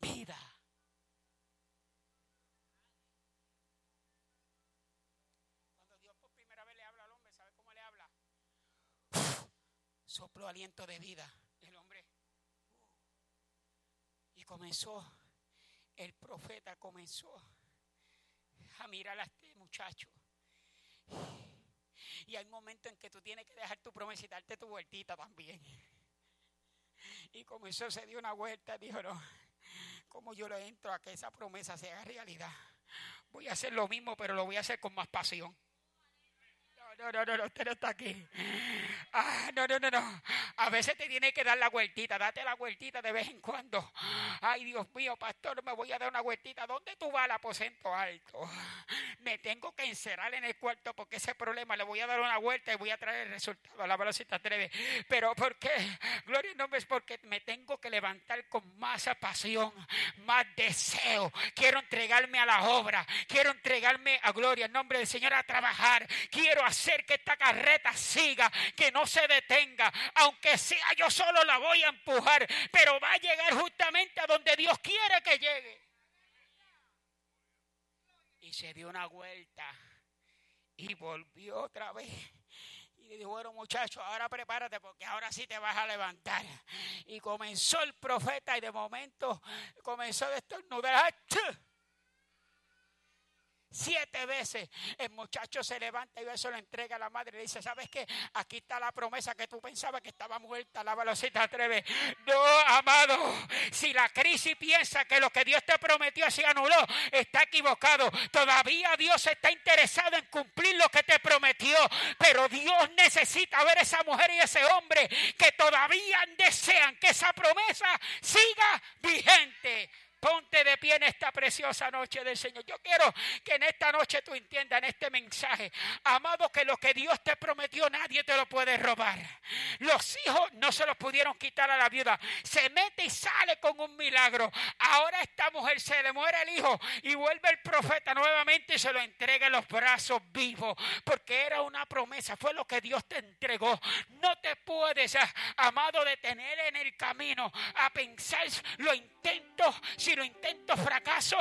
Vida. Cuando Dios por primera vez le habla al hombre, ¿sabe cómo le habla? Sopló aliento de vida. El hombre. Y comenzó, el profeta comenzó a mirar a este muchacho. Y hay momentos en que tú tienes que dejar tu promesa y darte tu vueltita también. Y comenzó, se dio una vuelta y dijo, no, como yo le entro a que esa promesa se haga realidad. Voy a hacer lo mismo, pero lo voy a hacer con más pasión. No, no, no, no, usted no está aquí. Ah, no, no, no, no. A veces te tiene que dar la vueltita, date la vueltita de vez en cuando. Ay, Dios mío, pastor, me voy a dar una vueltita. ¿Dónde tú vas al aposento alto? Me tengo que encerrar en el cuarto porque ese problema le voy a dar una vuelta y voy a traer el resultado. La verdad si te atreves. Pero ¿por qué? Gloria al nombre es porque me tengo que levantar con más pasión, más deseo. Quiero entregarme a la obra. Quiero entregarme a gloria en nombre del Señor a trabajar. Quiero hacer que esta carreta siga, que no se detenga. Aunque sea yo solo la voy a empujar, pero va a llegar justamente a donde Dios quiere que llegue. Se dio una vuelta y volvió otra vez. Y le dijo, bueno muchacho, ahora prepárate porque ahora sí te vas a levantar. Y comenzó el profeta y de momento comenzó a estornudar. ¡Achú! Siete veces el muchacho se levanta y eso lo entrega a la madre le dice, ¿sabes qué? Aquí está la promesa que tú pensabas que estaba muerta, la velocita atreve. No, amado, si la crisis piensa que lo que Dios te prometió se anuló, está equivocado. Todavía Dios está interesado en cumplir lo que te prometió, pero Dios necesita ver a esa mujer y ese hombre que todavía desean que esa promesa siga vigente. Ponte de pie en esta preciosa noche del Señor. Yo quiero que en esta noche tú entiendas en este mensaje, amado, que lo que Dios te prometió nadie te lo puede robar. Los hijos no se los pudieron quitar a la viuda. Se mete y sale con un milagro. Ahora esta mujer se le muere el hijo y vuelve el profeta nuevamente y se lo entrega en los brazos vivos. Porque era una promesa, fue lo que Dios te entregó. No te puedes, ah, amado, detener en el camino a pensar, lo intento, si lo intento fracaso.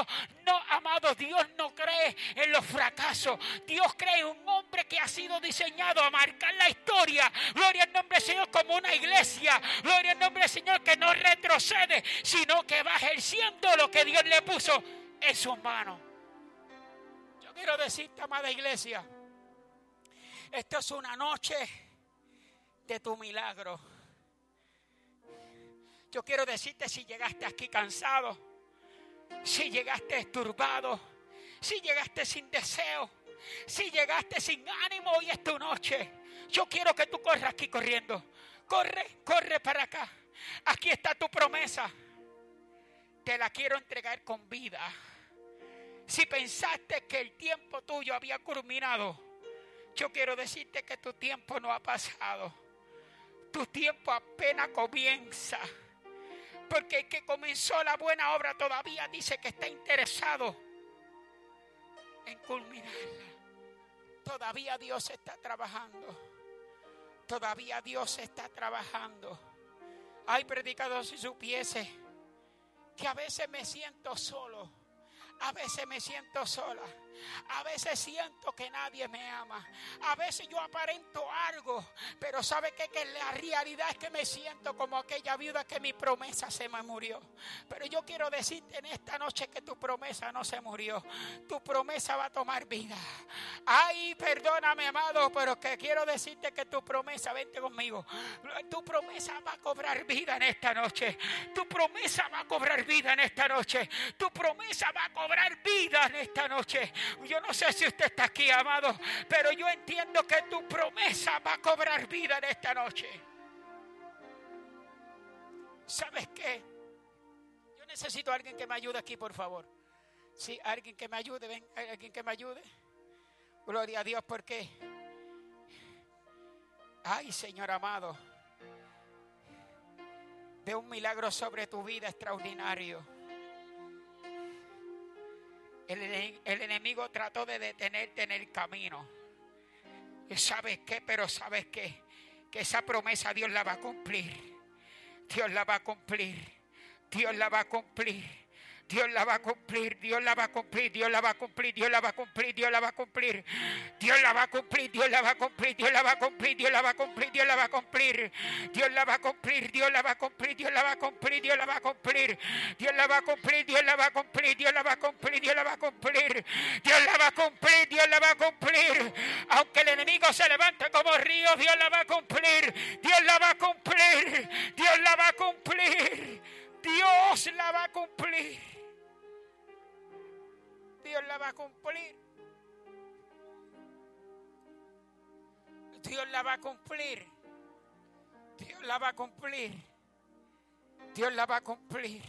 No, amado, Dios no cree en los fracasos. Dios cree en un hombre que ha sido diseñado a marcar la historia. Gloria al nombre del Señor como una iglesia. Gloria al nombre del Señor que no retrocede, sino que va ejerciendo lo que Dios le puso en sus manos. Yo quiero decirte, amada iglesia, esta es una noche de tu milagro. Yo quiero decirte si llegaste aquí cansado, si llegaste turbado, si llegaste sin deseo, si llegaste sin ánimo, hoy es tu noche. Yo quiero que tú corras aquí corriendo. Corre, corre para acá. Aquí está tu promesa. Te la quiero entregar con vida. Si pensaste que el tiempo tuyo había culminado, yo quiero decirte que tu tiempo no ha pasado. Tu tiempo apenas comienza. Porque el que comenzó la buena obra todavía dice que está interesado en culminarla. Todavía Dios está trabajando. Todavía Dios está trabajando. Hay predicador si supiese que a veces me siento solo. A veces me siento sola. A veces siento que nadie me ama. A veces yo aparento algo. Pero ¿sabe qué? Que la realidad es que me siento como aquella viuda que mi promesa se me murió. Pero yo quiero decirte en esta noche que tu promesa no se murió. Tu promesa va a tomar vida. Ay, perdóname, amado, pero que quiero decirte que tu promesa, vente conmigo. Tu promesa va a cobrar vida en esta noche. Tu promesa va a cobrar vida en esta noche. Tu promesa va a cobrar vida en esta noche. Yo no sé si usted está aquí, amado, pero yo entiendo que tu promesa va a cobrar vida en esta noche. ¿Sabes qué? Yo necesito a alguien que me ayude aquí, por favor. Sí, alguien que me ayude, ven, alguien que me ayude. Gloria a Dios, porque. Ay, Señor amado. De un milagro sobre tu vida extraordinario. El, enemigo trató de detenerte en el camino. Sabes qué, pero sabes qué, que esa promesa Dios la va a cumplir. Dios la va a cumplir. Dios la va a cumplir. Dios la va a cumplir, Dios la va a cumplir, Dios la va a cumplir, Dios la va a cumplir, Dios la va a cumplir. Dios la va a cumplir, Dios la va a cumplir, Dios la va a cumplir, Dios la va a cumplir, Dios la va a cumplir. Dios la va a cumplir, Dios la va a cumplir, Dios la va a cumplir, Dios la va a cumplir. Dios la va a cumplir, Dios la va a cumplir, Dios la va a cumplir, Dios la va a cumplir. Dios la va a cumplir, Dios la va a cumplir. Aunque el enemigo se levante como río, Dios la va a cumplir. Dios la va a cumplir. Dios la va a cumplir. Dios la va a cumplir. Dios la va a cumplir. Dios la va a cumplir. Dios la va a cumplir. Dios la va a cumplir.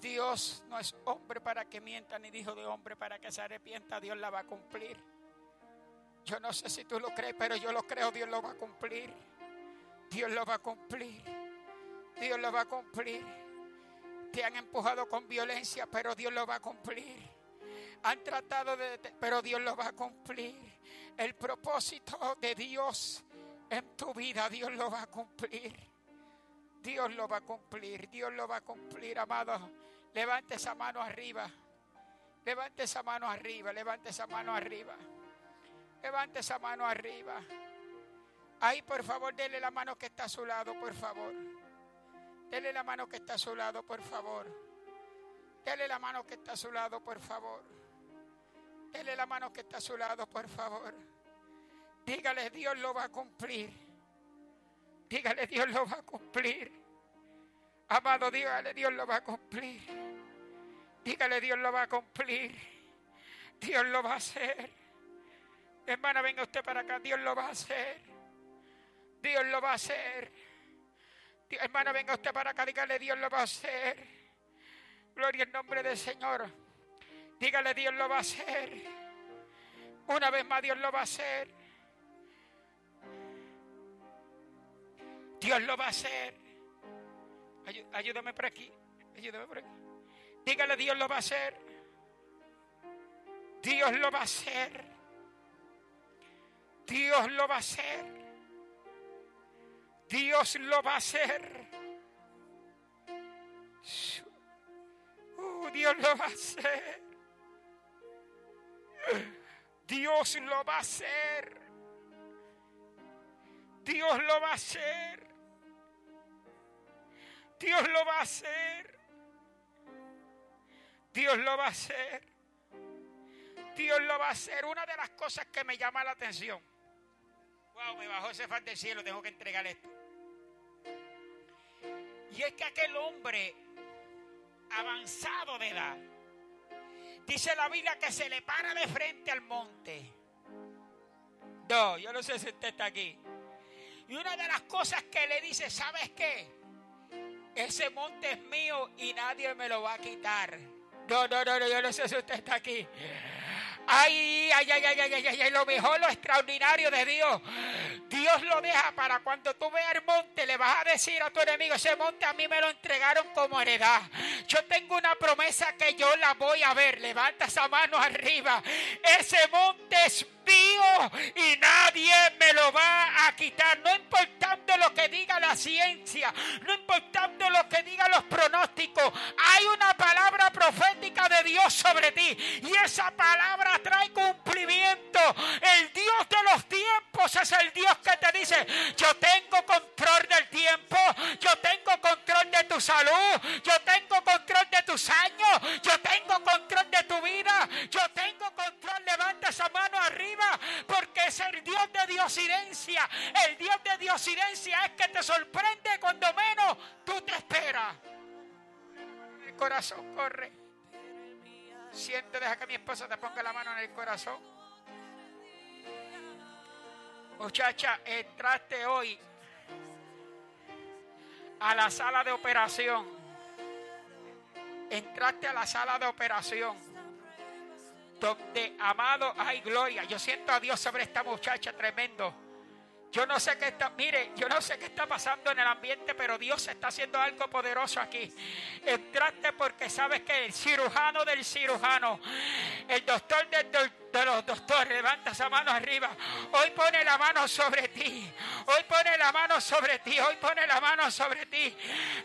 Dios no es hombre para que mienta, ni hijo de hombre para que se arrepienta. Dios la va a cumplir. Yo no sé si tú lo crees, pero yo lo creo. Dios lo va a cumplir. Dios lo va a cumplir. Dios lo va a cumplir. Te han empujado con violencia, pero Dios lo va a cumplir. Han tratado de, pero Dios lo va a cumplir. El propósito de Dios en tu vida, Dios lo va a cumplir. Dios lo va a cumplir, Dios lo va a cumplir, amado. Levante esa mano arriba. Levante esa mano arriba, levante esa mano arriba. Levante esa mano arriba. Ahí, por favor, dele la mano que está a su lado, por favor. Dele la mano que está a su lado, por favor. Dele la mano que está a su lado, por favor. Dele la mano que está a su lado, por favor. Dígale, Dios lo va a cumplir. Dígale, Dios lo va a cumplir. Amado, dígale, Dios lo va a cumplir. Dígale, Dios lo va a cumplir. Dios lo va a hacer. Hermana, venga usted para acá. Dios lo va a hacer. Dios lo va a hacer. Hermana, venga usted para acá. Dígale, Dios lo va a hacer. Gloria en nombre del Señor. Dígale, Dios lo va a hacer. Una vez más, Dios lo va a hacer. Dios lo va a hacer. Ayúdame por aquí. Ayúdame por aquí. Dígale, Dios lo va a hacer. Dios lo va a hacer. Dios lo va a hacer. Dios lo va a hacer. Uh, Dios lo va a hacer. Dios lo va a hacer. Dios lo va a hacer. Dios lo va a hacer. Dios lo va a hacer. Dios lo va a hacer. Una de las cosas que me llama la atención. Wow, me bajó ese fan del cielo, tengo que entregar esto. Y es que aquel hombre avanzado de edad, dice la Biblia que se le para de frente al monte. No, yo no sé si usted está aquí. Y una de las cosas que le dice, ¿sabes qué? Ese monte es mío y nadie me lo va a quitar. No, no, no, no yo no sé si usted está aquí. Ay, ay, ay, ay, ay, ay, ay, lo mejor, lo extraordinario de Dios. Dios lo deja para cuando tú veas el monte, le vas a decir a tu enemigo, ese monte a mí me lo entregaron como heredad. Yo tengo una promesa que yo la voy a ver. Levanta esa mano arriba. Ese monte es y nadie me lo va a quitar. No importando lo que diga la ciencia, no importando lo que digan los pronósticos, hay una palabra profética de Dios sobre ti y esa palabra trae cumplimiento. El Dios de los tiempos es el Dios que te dice, yo tengo control del tiempo, yo tengo control de tu salud, yo tengo control de tus años, corazón corre. Siento, deja que mi esposa te ponga la mano en el corazón. Muchacha, entraste hoy a la sala de operación. Entraste a la sala de operación donde, amado, hay gloria. Yo siento a Dios sobre esta muchacha tremendo. Yo no sé qué está, mire, yo no sé qué está pasando en el ambiente, pero Dios está haciendo algo poderoso aquí. Entraste porque sabes que el cirujano del cirujano, el doctor del doctor de los doctores. Levanta esa mano arriba. Hoy pone la mano sobre ti. Hoy pone la mano sobre ti. Hoy pone la mano sobre ti.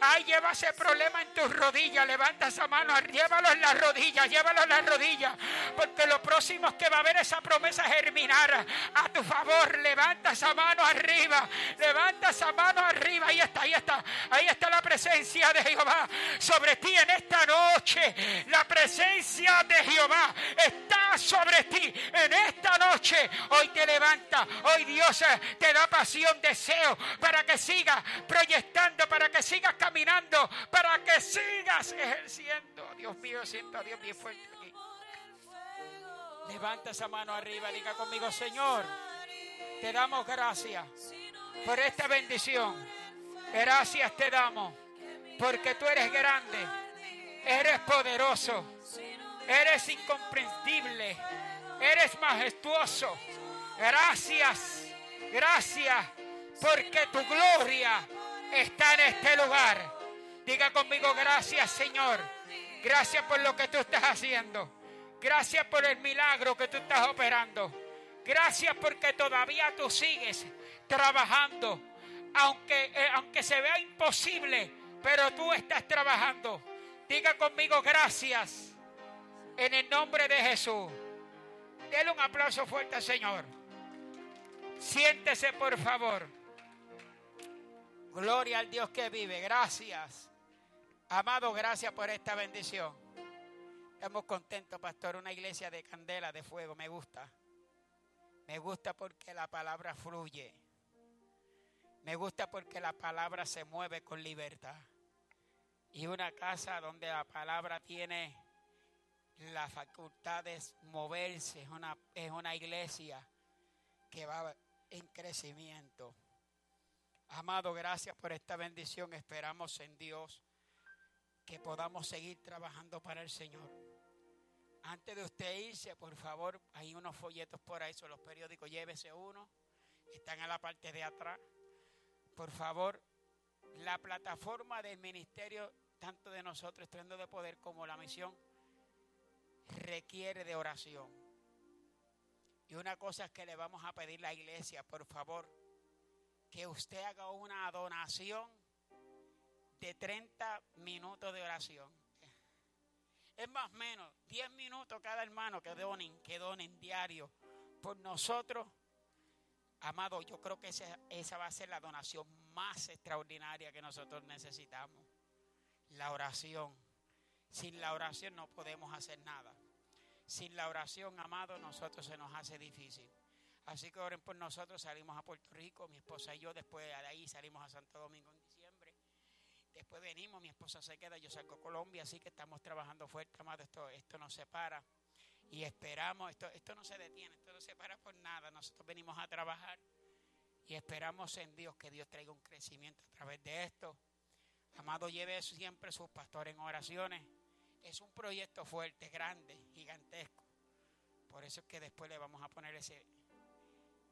Ay, lleva ese problema en tus rodillas. Levanta esa mano. Llévalo en las rodillas. Llévalo en las rodillas. Porque lo próximo es que va a haber esa promesa germinar a tu favor. Levanta esa mano arriba. Levanta esa mano arriba. Ahí está, ahí está. Ahí está la presencia de Jehová sobre ti en esta noche. La presencia de Jehová está sobre ti en esta noche. Hoy te levanta, hoy Dios eh, te da pasión, deseo para que sigas proyectando, para que sigas caminando, para que sigas ejerciendo. Dios mío, siento a Dios bien fuerte aquí. Levanta esa mano arriba, diga conmigo, Señor, te damos gracias por esta bendición. Gracias te damos porque tú eres grande, eres poderoso, eres incomprensible Eres majestuoso. Gracias, gracias, porque tu gloria está en este lugar. Diga conmigo, gracias Señor. Gracias por lo que tú estás haciendo. Gracias por el milagro que tú estás operando. Gracias porque todavía tú sigues trabajando. Aunque, eh, aunque se vea imposible, pero tú estás trabajando. Diga conmigo gracias en el nombre de Jesús. Dele un aplauso fuerte al Señor. Siéntese, por favor. Gloria al Dios que vive. Gracias. Amado, gracias por esta bendición. Estamos contentos, pastor. Una iglesia de candela, de fuego. Me gusta. Me gusta porque la palabra fluye. Me gusta porque la palabra se mueve con libertad. Y una casa donde la palabra tiene la facultad de moverse, es una, es una iglesia que va en crecimiento. Amado, gracias por esta bendición. Esperamos en Dios que podamos seguir trabajando para el Señor. Antes de usted irse, por favor, hay unos folletos por ahí son los periódicos, llévese uno. Están en la parte de atrás. Por favor, la plataforma del ministerio, tanto de nosotros, Estrendo de Poder, como la misión, requiere de oración. Y una cosa es que le vamos a pedir a la iglesia, por favor, que usted haga una donación de 30 minutos de oración. Es más o menos 10 minutos cada hermano que donen, que donen diario por nosotros. Amado, yo creo que esa, esa va a ser la donación más extraordinaria que nosotros necesitamos. La oración. Sin la oración no podemos hacer nada. Sin la oración, amado, nosotros se nos hace difícil. Así que oren por nosotros, salimos a Puerto Rico, mi esposa y yo, después de ahí salimos a Santo Domingo en diciembre. Después venimos, mi esposa se queda, yo salgo a Colombia, así que estamos trabajando fuerte, amado, esto, esto nos separa. Y esperamos, esto, esto no se detiene, esto no se para por nada. Nosotros venimos a trabajar y esperamos en Dios que Dios traiga un crecimiento a través de esto. Amado, lleve siempre sus pastores en oraciones es un proyecto fuerte, grande, gigantesco. Por eso es que después le vamos a poner ese,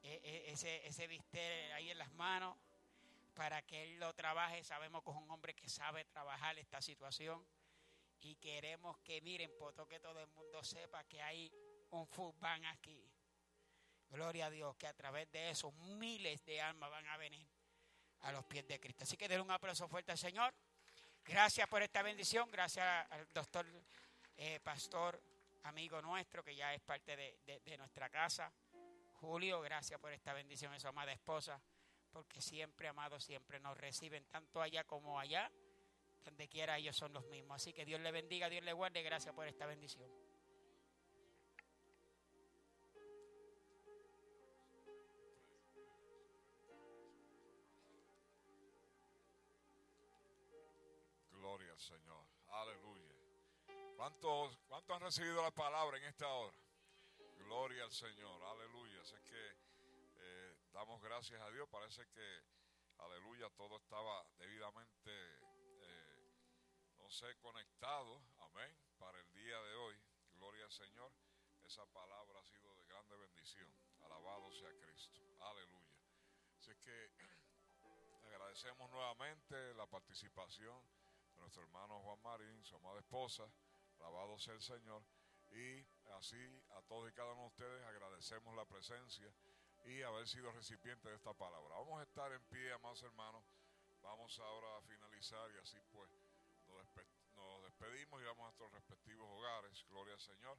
e- e- ese, ese bistec ahí en las manos para que él lo trabaje. Sabemos que es un hombre que sabe trabajar esta situación y queremos que miren, poto que todo el mundo sepa que hay un bank aquí. Gloria a Dios, que a través de eso miles de almas van a venir a los pies de Cristo. Así que den un aplauso fuerte al Señor. Gracias por esta bendición. Gracias al doctor eh, pastor, amigo nuestro, que ya es parte de, de- nuestra casa. Julio, gracias por esta bendición a su amada esposa, porque siempre, amado, siempre nos reciben, tanto allá como allá, donde quiera ellos son los mismos. Así que Dios le bendiga, Dios le guarde, gracias por esta bendición. Señor. Aleluya. ¿Cuántos, ¿Cuántos han recibido la palabra en esta hora? Gloria al Señor. Aleluya. Así que eh, damos gracias a Dios. Parece que, aleluya, todo estaba debidamente, eh, no sé, conectado. Amén. Para el día de hoy. Gloria al Señor. Esa palabra ha sido de grande bendición. Alabado sea Cristo. Aleluya. Así que agradecemos nuevamente la participación nuestro hermano Juan Marín, su amada esposa, alabado sea el Señor, y así a todos y cada uno de ustedes agradecemos la presencia y haber sido recipiente de esta palabra. Vamos a estar en pie, amados hermanos, vamos ahora a finalizar y así pues nos, despe- nos despedimos y vamos a nuestros respectivos hogares, gloria al Señor,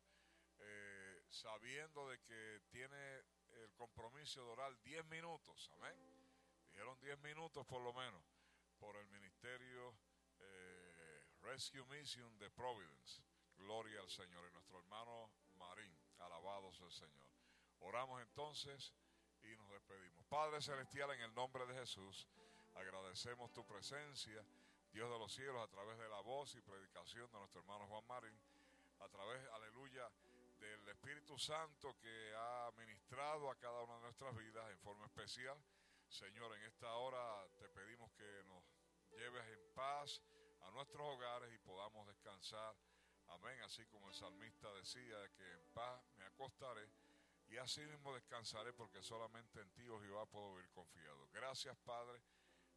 eh, sabiendo de que tiene el compromiso de orar 10 minutos, amén. Dijeron 10 minutos por lo menos por el ministerio eh, Rescue Mission de Providence. Gloria al Señor y nuestro hermano Marín. Alabado sea el Señor. Oramos entonces y nos despedimos. Padre Celestial, en el nombre de Jesús, agradecemos tu presencia, Dios de los cielos, a través de la voz y predicación de nuestro hermano Juan Marín, a través, aleluya, del Espíritu Santo que ha ministrado a cada una de nuestras vidas en forma especial. Señor, en esta hora te pedimos que nos lleves en paz a nuestros hogares y podamos descansar. Amén. Así como el salmista decía que en paz me acostaré y así mismo descansaré porque solamente en ti, oh Jehová, puedo vivir confiado. Gracias, Padre,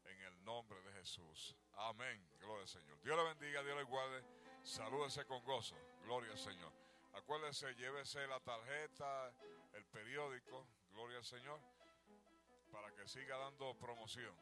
en el nombre de Jesús. Amén. Gloria al Señor. Dios le bendiga, Dios le guarde. Salúdese con gozo. Gloria al Señor. Acuérdese, llévese la tarjeta, el periódico. Gloria al Señor para que siga dando promoción.